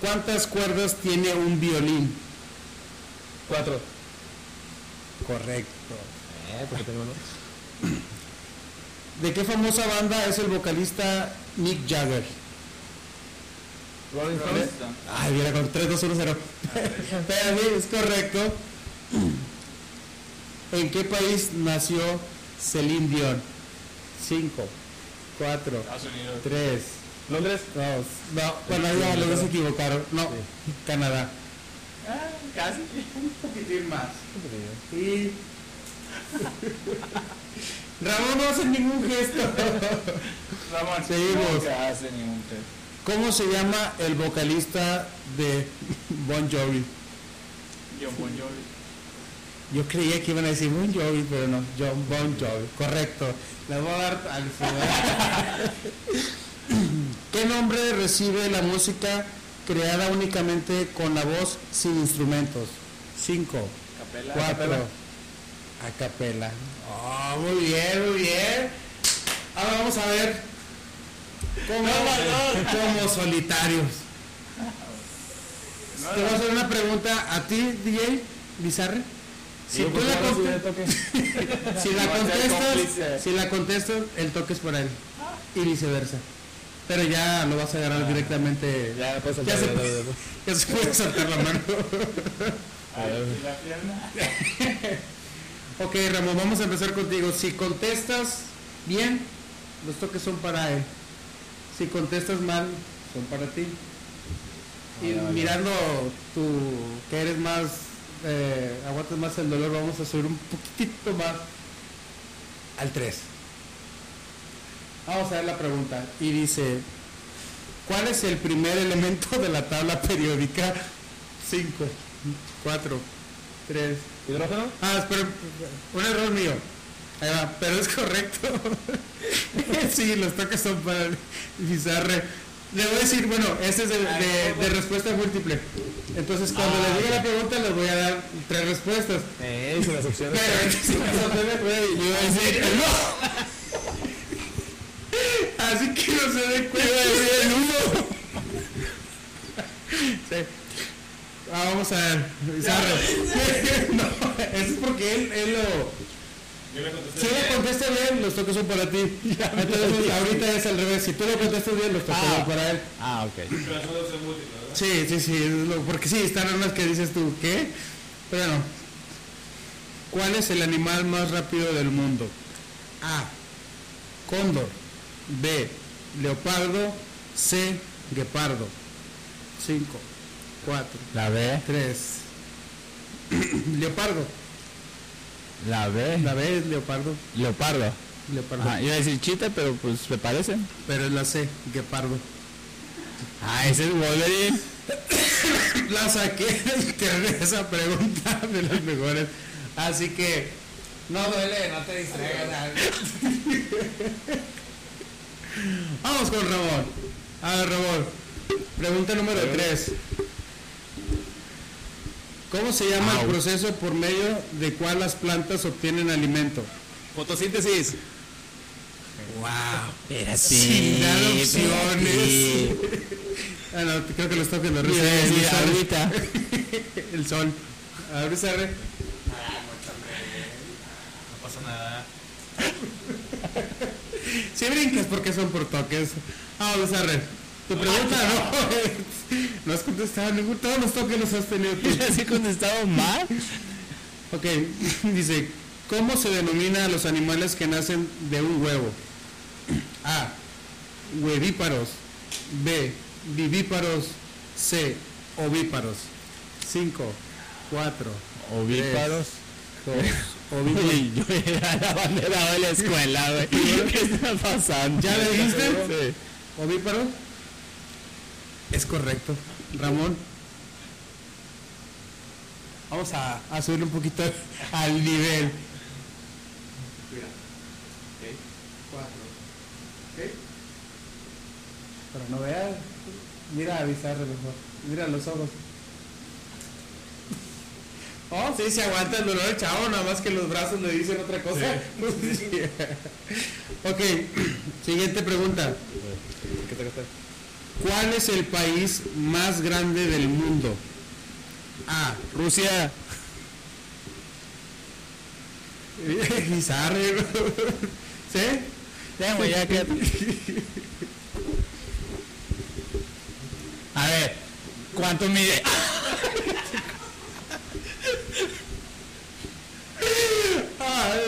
¿cuántas cuerdas tiene un violín? cuatro. Correcto. Eh, porque tengo uno. ¿De qué famosa banda es el vocalista Mick Jagger? Rolling Stones. Ay, mira, con 3, 2, 1, 0. Pero sí, es correcto. ¿En qué país nació Celine Dion? 5, 4, Estados Unidos. 3, Londres. 2. No, bueno, ya los dos se equivocaron. No, Canadá. Ah, casi. Un poquitín más. Y. Ramón no hace ningún gesto. Ramón, Seguimos. no hace ningún té. ¿Cómo se llama el vocalista de Bon Jovi? John Bon Jovi. Yo creía que iban a decir Bon Jovi, pero no, John Bon Jovi. Correcto. Le voy a dar al final. ¿Qué nombre recibe la música creada únicamente con la voz sin instrumentos? 5, Capela. 4, a capela. Oh, muy bien, muy bien. Ahora vamos a ver cómo, como solitarios. Te voy a hacer una pregunta a ti, DJ Bizarre. Si tú pues, la si contestas, si la contestas, el toque es para él. Y viceversa. Pero ya lo vas a agarrar directamente. Ya puedes Ya se- ya, puede saltar la mano. Ay, ¿y la pierna? Ok, Ramón, vamos a empezar contigo. Si contestas bien, los toques son para él. Si contestas mal, son para ti. Y mirando tu que eres más, eh, aguantas más el dolor, vamos a subir un poquitito más al 3. Vamos a ver la pregunta. Y dice, ¿cuál es el primer elemento de la tabla periódica? 5, 4, 3, ¿Hidrógeno? Ah, espera, un error mío. Ahí va, pero es correcto. sí, los toques son para el Bizarre. Le voy a decir, bueno, este es de, de- de respuesta múltiple. Entonces, cuando Ah, le diga la pregunta, les voy a dar tres respuestas. Eh, hice las opciones. Pero yo a decir el no. Así que no se den cuenta. Iba a decir el uno. Sí. Ah, vamos a ver, no, eso es porque él, él lo. Yo le contesté. Si le contestas bien, los toques son para ti. Entonces, ahorita es al revés. Si tú lo contestas bien, los toques Ah. son para él. Ah, ok. Sí, sí, sí. porque sí, están unas que dices tú, ¿qué? Pero no. ¿Cuál es el animal más rápido del mundo? A. Cóndor. B. Leopardo. C. Guepardo. 5, 4, La B, 3. Leopardo. la B, La B es leopardo. leopardo. Leopardo. Ajá, iba a decir chita, pero pues me parecen. Pero es la C, guepardo. Ah, ese es Wolverine. La saqué de internet esa pregunta de las mejores. Así que no duele, no te distraigas. Vamos con Ramón. A ver, Ramón. Pregunta número 3. ¿Cómo se llama el proceso por medio de cual las plantas obtienen alimento? Fotosíntesis. Wow. Sin dar opciones. Ah, no, creo que lo está a decir ahorita. El sol. Abre, se abre. No pasa nada. Si brincas porque son por toques. Vamos a ver. Tu pregunta no. No has contestado ningún. Todos los toques los has tenido tú. ¿Así he contestado mal? Ok. Dice: ¿Cómo se denomina a los animales que nacen de un huevo? A. Huevíparos. B. Vivíparos. C. Ovíparos. 5, 4, Ovíparos. 2, ovíparos. Uy, yo era la bandera de la escuela, güey. ¿Qué está pasando? ¿Ya le dijiste? Sí. ¿Ovíparos? Es correcto. Ramón. Vamos a, a subir un poquito al nivel. Cuatro. Pero no veas. Mira a mejor. Mira los ojos. Oh, sí, se aguanta el dolor del chavo, nada más que los brazos le dicen otra cosa. ok, siguiente pregunta. ¿Qué te gusta? ¿Cuál es el país más grande del mundo? A. Rusia. Bizarre. ¿Sí? Ya, güey, ya quédate. A ver, ¿cuánto mide? Ay,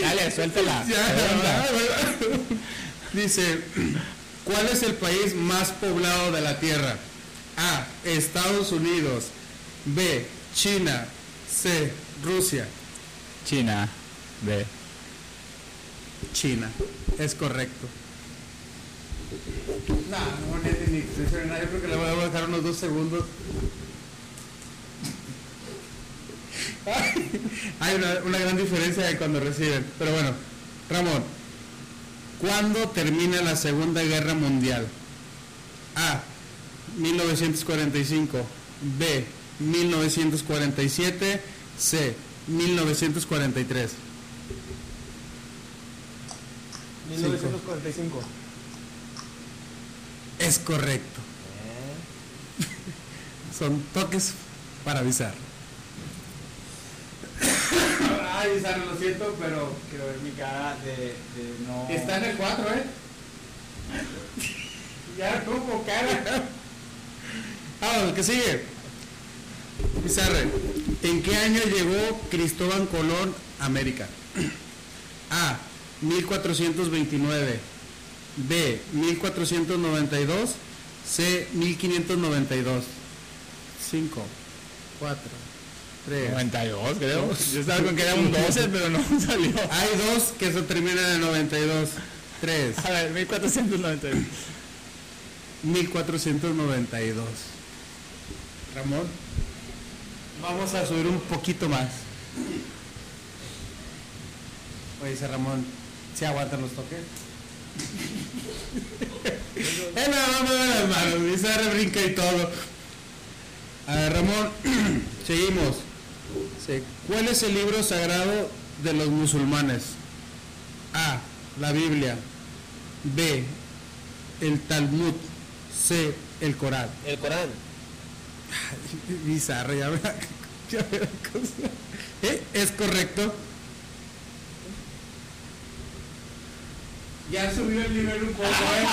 Dale, suéltala. ya, Pregunta. Dice, ¿cuál es el país más poblado de la Tierra? A. Estados Unidos. B. China. C. Rusia. China. B. China. Es correcto. No, no ni. Yo creo que le voy a dejar unos dos segundos. Hay una, una gran diferencia de cuando reciben. Pero bueno, Ramón, ¿cuándo termina la Segunda Guerra Mundial? A. 1945. B. 1947. C. 1943. 1945. Es correcto. Son toques para avisar. Ay, lo siento, pero Quiero ver mi cara de, de no. está en el 4, ¿eh? ya tuvo cara. Vamos, ¿qué sigue? Pizarre, ¿en qué año llegó Cristóbal Colón a América? A. 1429. B. 1492. C. 1592. 5, 4, 3. 92, creo. Yo estaba con que era un 12, pero no salió. Hay dos que se terminan en 92. 3. A ver, 1492. 1492. Ramón, vamos a subir un poquito más. Oye, dice Ramón, ¿se aguantan los toques? no, no me las manos, dice brinca y todo. A ver, Ramón, seguimos. Sí, ¿Cuál es el libro sagrado de los musulmanes? A. La Biblia. B. El Talmud. C. El Corán. El Corán. Bizarro, ya verá, ya. ¿Eh? Es correcto. Ya subió el nivel un poco, ¿eh?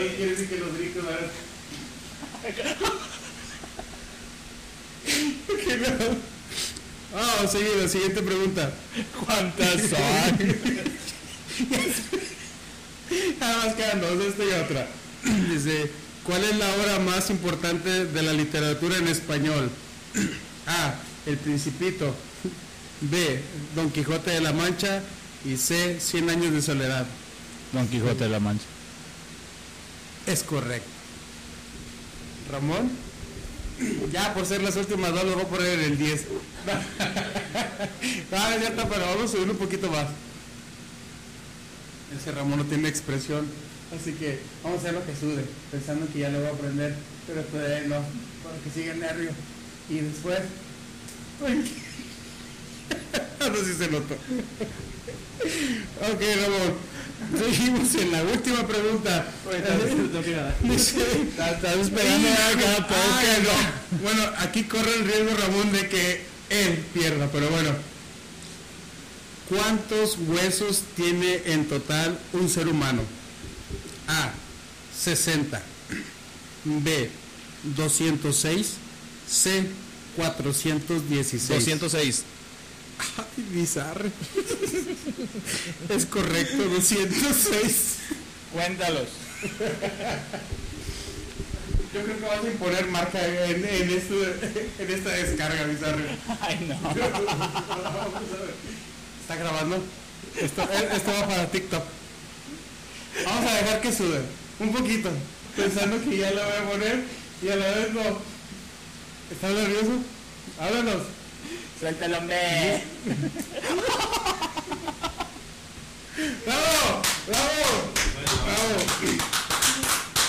No quiere decir que los ahora- ¿Qué no? Vamos, seguido, siguiente pregunta. ¿Cuántas son? Nada más quedan dos, esta y otra. Dice, ¿cuál es la obra más importante de la literatura en español? A. El Principito. B. Don Quijote de la Mancha. Y C. Cien años de soledad. Don Quijote de la Mancha. Es correcto. Ramón. Ya por ser las últimas dos lo voy a poner en el 10. No, es cierto, pero vamos a subir un poquito más. Ese Ramón no tiene expresión. Así que vamos a hacer lo que sude, pensando que ya lo voy a aprender, pero todavía no, porque sigue el nervio. Y después. No sé si se notó. Ok, Ramón. Seguimos en la última pregunta. Estás esperando a cada podcast. no. Bueno, aquí corre el riesgo, Ramón, de que él pierda, pero bueno. ¿Cuántos huesos tiene en total un ser humano? A. 60. B. 206. C. 416. 206. Ay, bizarro. es correcto, 206. Cuéntalos. Yo creo que vas a imponer marca en, en, este- en esta descarga, bizarro. Ay, no. ¿Está grabando? Esto, eh, esto va para TikTok. Vamos a dejar que sude. Un poquito. Pensando que ya lo voy a poner y a la vez no. ¿Estás nervioso? Háblanos. Suéltalo, hombre. ¡Bravo! ¡Bravo!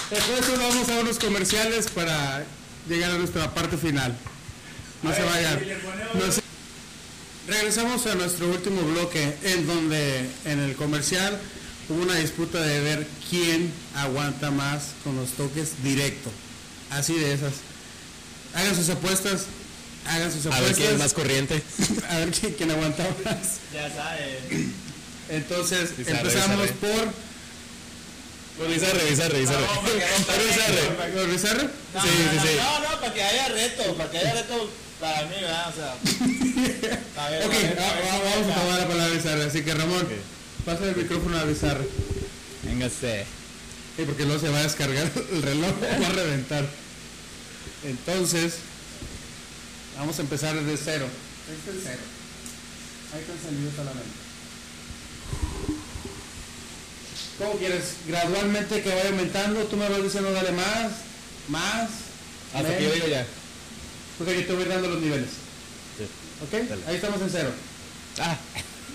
Después de eso vamos a unos comerciales para llegar a nuestra parte final. No se vayan. No se- Regresamos a nuestro último bloque, en donde en el comercial hubo una disputa de ver quién aguanta más con los toques directo. Así de esas. Hagan sus apuestas. Hagan sus A ver apuestas. quién es más corriente. A ver quién, quién aguanta más. Ya sabes. Entonces empezamos bizarre. por. Revisa, revisa. No, porque no Revisa, ¿Por Bizarre? No, Sí, no, sí, sí. No, no, para que haya reto, para que haya reto para mí, ¿verdad? O sea. A ver, Ok, a ver, va- a ver, va- vamos a tomar la palabra Bizarre. Así que Ramón, pasa el micrófono a Bizarre. Véngase. Sí, porque luego se va a descargar el reloj, va a reventar. Entonces, vamos a empezar desde cero. Este es cero. Ahí está encendido solamente. ¿Cómo quieres? Gradualmente que vaya aumentando, tú me vas diciendo dale más, más. Hasta que yo digo ya. Porque yo te voy dando los niveles. Sí. ¿Ok? Dale. Ahí estamos en cero. Ah,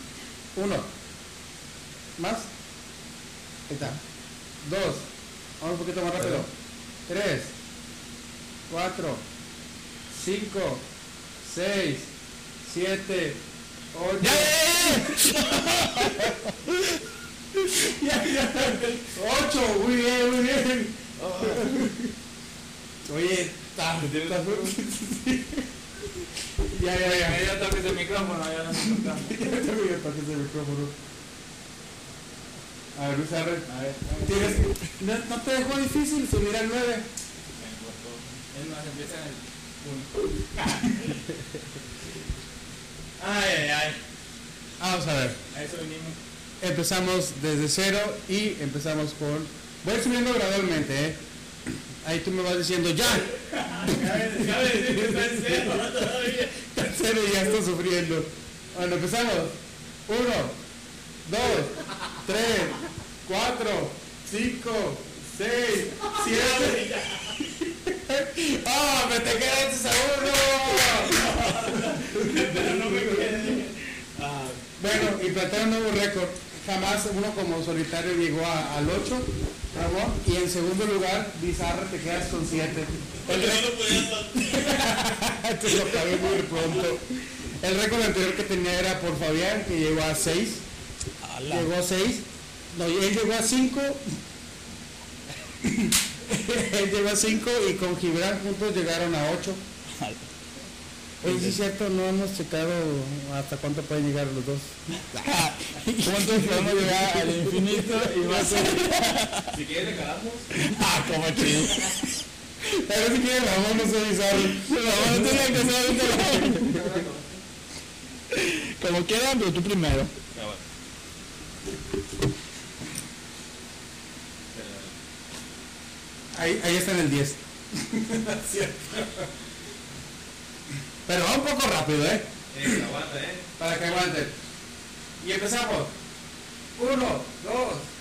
Uno. ¿Más? Ahí está. Dos. Vamos un poquito más rápido. Tres. Cuatro. Cinco. Seis. Siete. Ocho. Ya, ya. Ocho. Muy bien, muy bien. Oye, está- Ya, ya, ya. Dio toques de micrófono, ya no tocando. Ya tocar ese micrófono. A ver, Luis. A ver, Tienes- no, no te dejó difícil subir al 9. es más, empieza en el. Ay, ay, ay. Vamos a ver. A eso vinimos. Empezamos desde cero y empezamos con. Voy a ir subiendo gradualmente, ¿eh? Ahí tú me vas diciendo ya. Cabe decir que está en cero todavía. En cero y ya estoy sufriendo. Bueno, empezamos. Uno, dos, tres, cuatro, cinco, seis, siete. ¡Ah! ¡Me te quedaste a uno! Pero no me quedé. Bueno, y plantear un nuevo récord. Jamás uno como solitario llegó a- al 8, Ramón. Y en segundo lugar, Bizarra, te quedas con 7. El no récord, lo te lo muy pronto. El récord anterior que tenía era por Fabián, que llegó a 6. Llegó a 6. No, él llegó a 5. Él llegó a 5 y con Gibran juntos llegaron a 8. Oye, sí es cierto, no hemos checado hasta cuánto pueden llegar los dos. Juntos podemos llegar al infinito y ser. Si quieres, le calamos. Ah, como chido. Pero si quieren, Ramón, no soy bizarro. Ramón, no tiene que ser. Como quieran, pero tú primero. Ahí, ahí está en el 10. Pero va un poco rápido, ¿eh? Eh, aguanta, eh. Para que aguanten. Y empezamos. 1, 2,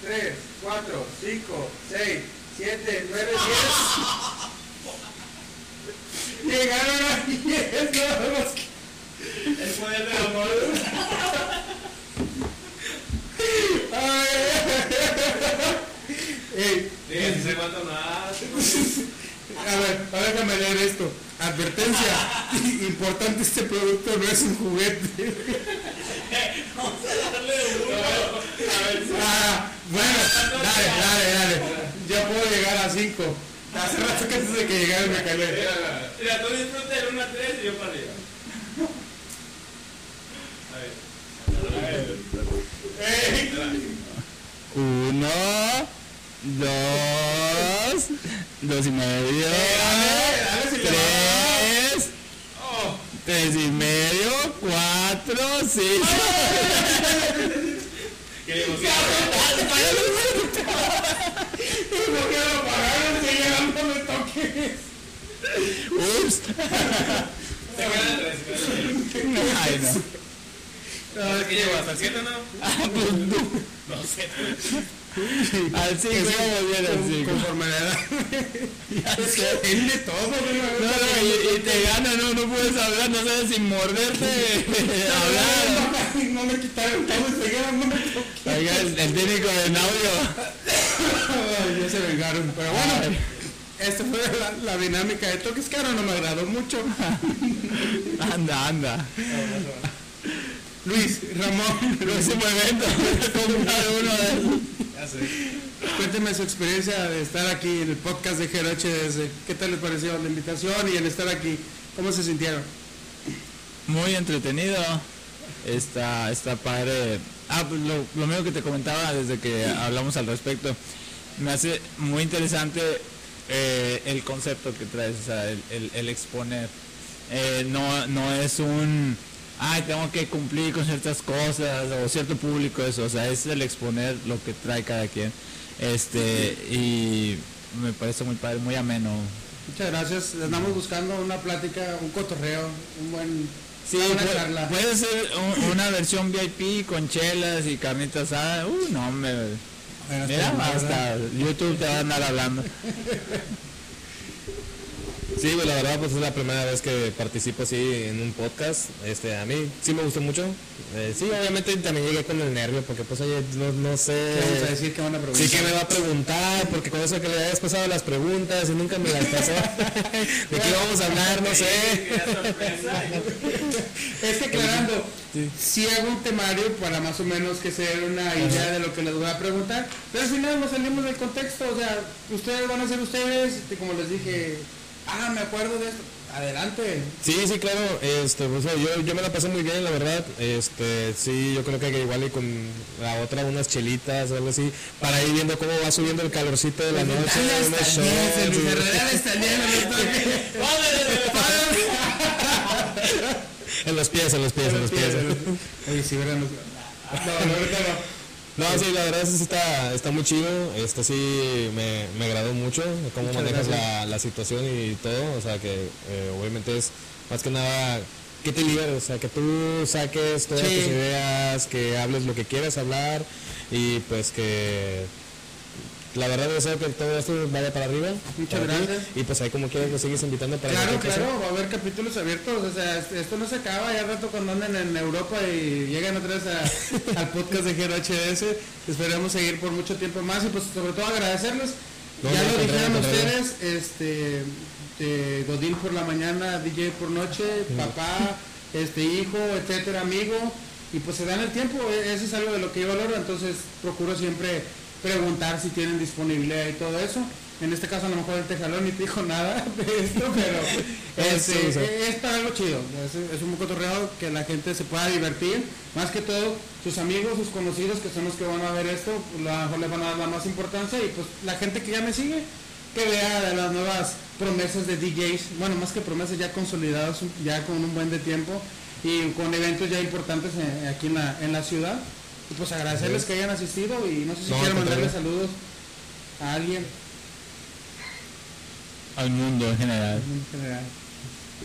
3, 4, 5, 6, 7, 9, 10. Llegaron a 10. nada más que- El poder del amor. Ay. Ey, aguanta nada. A ver, déjame leer esto. Advertencia. Importante, este producto no es un juguete. Darle uno. A ver, Ah, bueno, dale, dale, dale. Ya puedo llegar a 5. Hace rato que antes de que llegara me calé. Mira, mira, tú disfruta el 1 a 3 y yo para arriba. A ver. A ver. Ey, Uno, dos, dos y medio, si le tres, tres y medio, cuatro, cinco. Qué emoción. ¿Y por qué lo pagaron si llegando me toques? Ups. Se quedan 3, se quedan 3. Ay, no. ¿Hasta qué llegó? ¿Hasta el 7 no? Ah, pues no. No sé. Bien al cinco. Conforme la edad. De todo, No, no, y, te gana, no, no puedes hablar, no sabes si morderte, hablar. No me quitaron todo se. Oiga, el, el técnico de audio. Ya se vengaron. Pero bueno, esta fue la, la dinámica de toques que ahora no me agradó mucho. Anda, anda. Luis, Ramón, Próximo evento. comprar uno de esos. Cuénteme su experiencia de estar aquí en el podcast de Gero HDS. ¿Qué tal les pareció la invitación y el estar aquí? ¿Cómo se sintieron? Muy entretenido. Está, está padre. Ah, pues lo, lo mismo que te comentaba desde que hablamos al respecto. Me hace muy interesante eh, el concepto que traes, el exponer. Eh, no, no es un, ay, tengo que cumplir con ciertas cosas o cierto público, eso, o sea, es el exponer lo que trae cada quien. Este, y me parece muy padre, muy ameno. Muchas gracias. Andamos buscando una plática, un cotorreo, un buen... Sí, puede, ser un- una versión VIP con chelas y carnitas asadas. Uh, no, me, mira, hasta YouTube te va a andar hablando. Sí, pues la verdad pues es la primera vez que participo así en un podcast. Este, a mí sí me gustó mucho. Eh, sí, obviamente también llegué con el nervio porque pues oye, no, no sé. ¿Qué vamos a decir? ¿Qué van a preguntar? Sí que me va a preguntar, porque con eso que le habías pasado las preguntas y nunca me las pasó. ¿De qué vamos a hablar? No sé. Es que aclarando, sí. hago un temario para más o menos que sea una idea de lo que les voy a preguntar, pero al final nos salimos del contexto, o sea, ustedes van a ser ustedes, y como les dije, ah, me acuerdo de esto, adelante. Sí, sí, claro, este, pues, yo, yo me la pasé muy bien, la verdad, este, sí, yo creo que igual y con la otra unas chelitas algo así, para ir viendo cómo va subiendo el calorcito de la noche, en los pies, en los pies, en los pies. Oye, sí, verán. No, no, ahorita no. No, sí, la verdad sí está, está muy chido, este sí me, me agradó mucho cómo Muchas manejas la, la situación y todo, o sea que eh, obviamente es más que nada que te liberes, o sea que tú saques todas Sí. tus ideas, que hables lo que quieras hablar y pues que la verdad deseo que todo esto vaya para arriba. Muchas para ti, gracias. Y pues ahí como quieras lo sigues invitando para Claro, cosa. claro, va a haber capítulos abiertos, o sea, esto no se acaba, ya al rato cuando anden en Europa y llegan otra vez a- al podcast de Gero HDS, esperemos seguir por mucho tiempo más y pues sobre todo agradecerles, No, ya lo dijeron ustedes, este, eh, Godín por la mañana, DJ por noche, papá, este hijo, etcétera, amigo, y pues se dan el tiempo, e- eso es algo de lo que yo valoro, entonces procuro siempre preguntar si tienen disponibilidad y todo eso. En este caso a lo mejor el tejalón ni te dijo nada de esto, pero este, Sí, sí. es para algo chido, es, es un cotorreo que la gente se pueda divertir, más que todo sus amigos, sus conocidos que son los que van a ver esto, pues, a lo mejor le van a dar la más importancia y pues la gente que ya me sigue, que vea de las nuevas promesas de DJs, bueno más que promesas ya consolidadas, ya con un buen de tiempo y con eventos ya importantes en- aquí en la, en la ciudad. Y pues agradecerles que hayan asistido y no sé si No, quieren al mandarle saludos a alguien Al mundo en general. en general.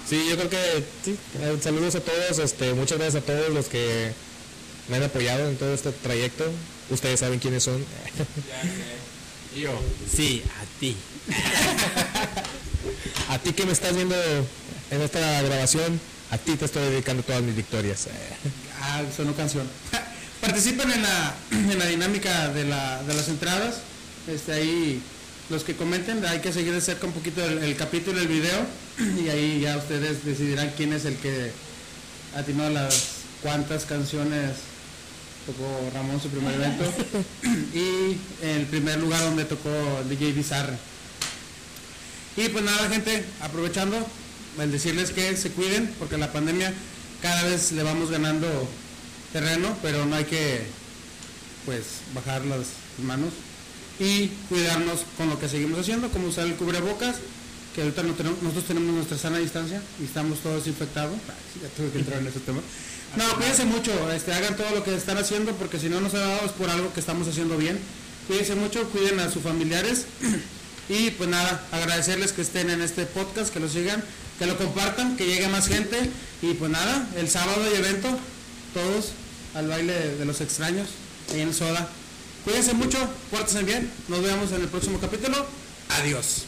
Sí, yo creo que sí. Eh, saludos a todos, este, muchas gracias a todos los que me han apoyado en todo este trayecto. Ustedes saben quiénes son. Yo. Sí, a ti. A ti que me estás viendo en esta grabación, a ti te estoy dedicando todas mis victorias. Ah, sonó canción. Participen en la, en la dinámica de, la, de las entradas. Este, ahí los que comenten, hay que seguir de cerca un poquito el, el capítulo, el video. Y ahí ya ustedes decidirán quién es el que atinó las cuántas canciones tocó Ramón su primer evento. y el primer lugar donde tocó DJ Bizarre. Y pues nada, gente, aprovechando, el decirles que se cuiden, porque la pandemia cada vez le vamos ganando terreno, pero no hay que pues bajar las manos y cuidarnos con lo que seguimos haciendo, como usar el cubrebocas, que ahorita no tenemos- nosotros tenemos nuestra sana distancia y estamos todos infectados. Ay, sí, ya tuve que entrar en ese tema. No, cuídense mucho, este, hagan todo lo que están haciendo, porque si no nos ha dado es por algo que estamos haciendo bien. Cuídense mucho, cuiden a sus familiares. Y pues nada, agradecerles que estén en este podcast, que lo sigan, que lo compartan, que llegue más gente. Y pues nada, el sábado hay evento, todos al baile de, los extraños, ahí en el Soda. Cuídense mucho, pórtense bien, nos vemos en el próximo capítulo. Adiós.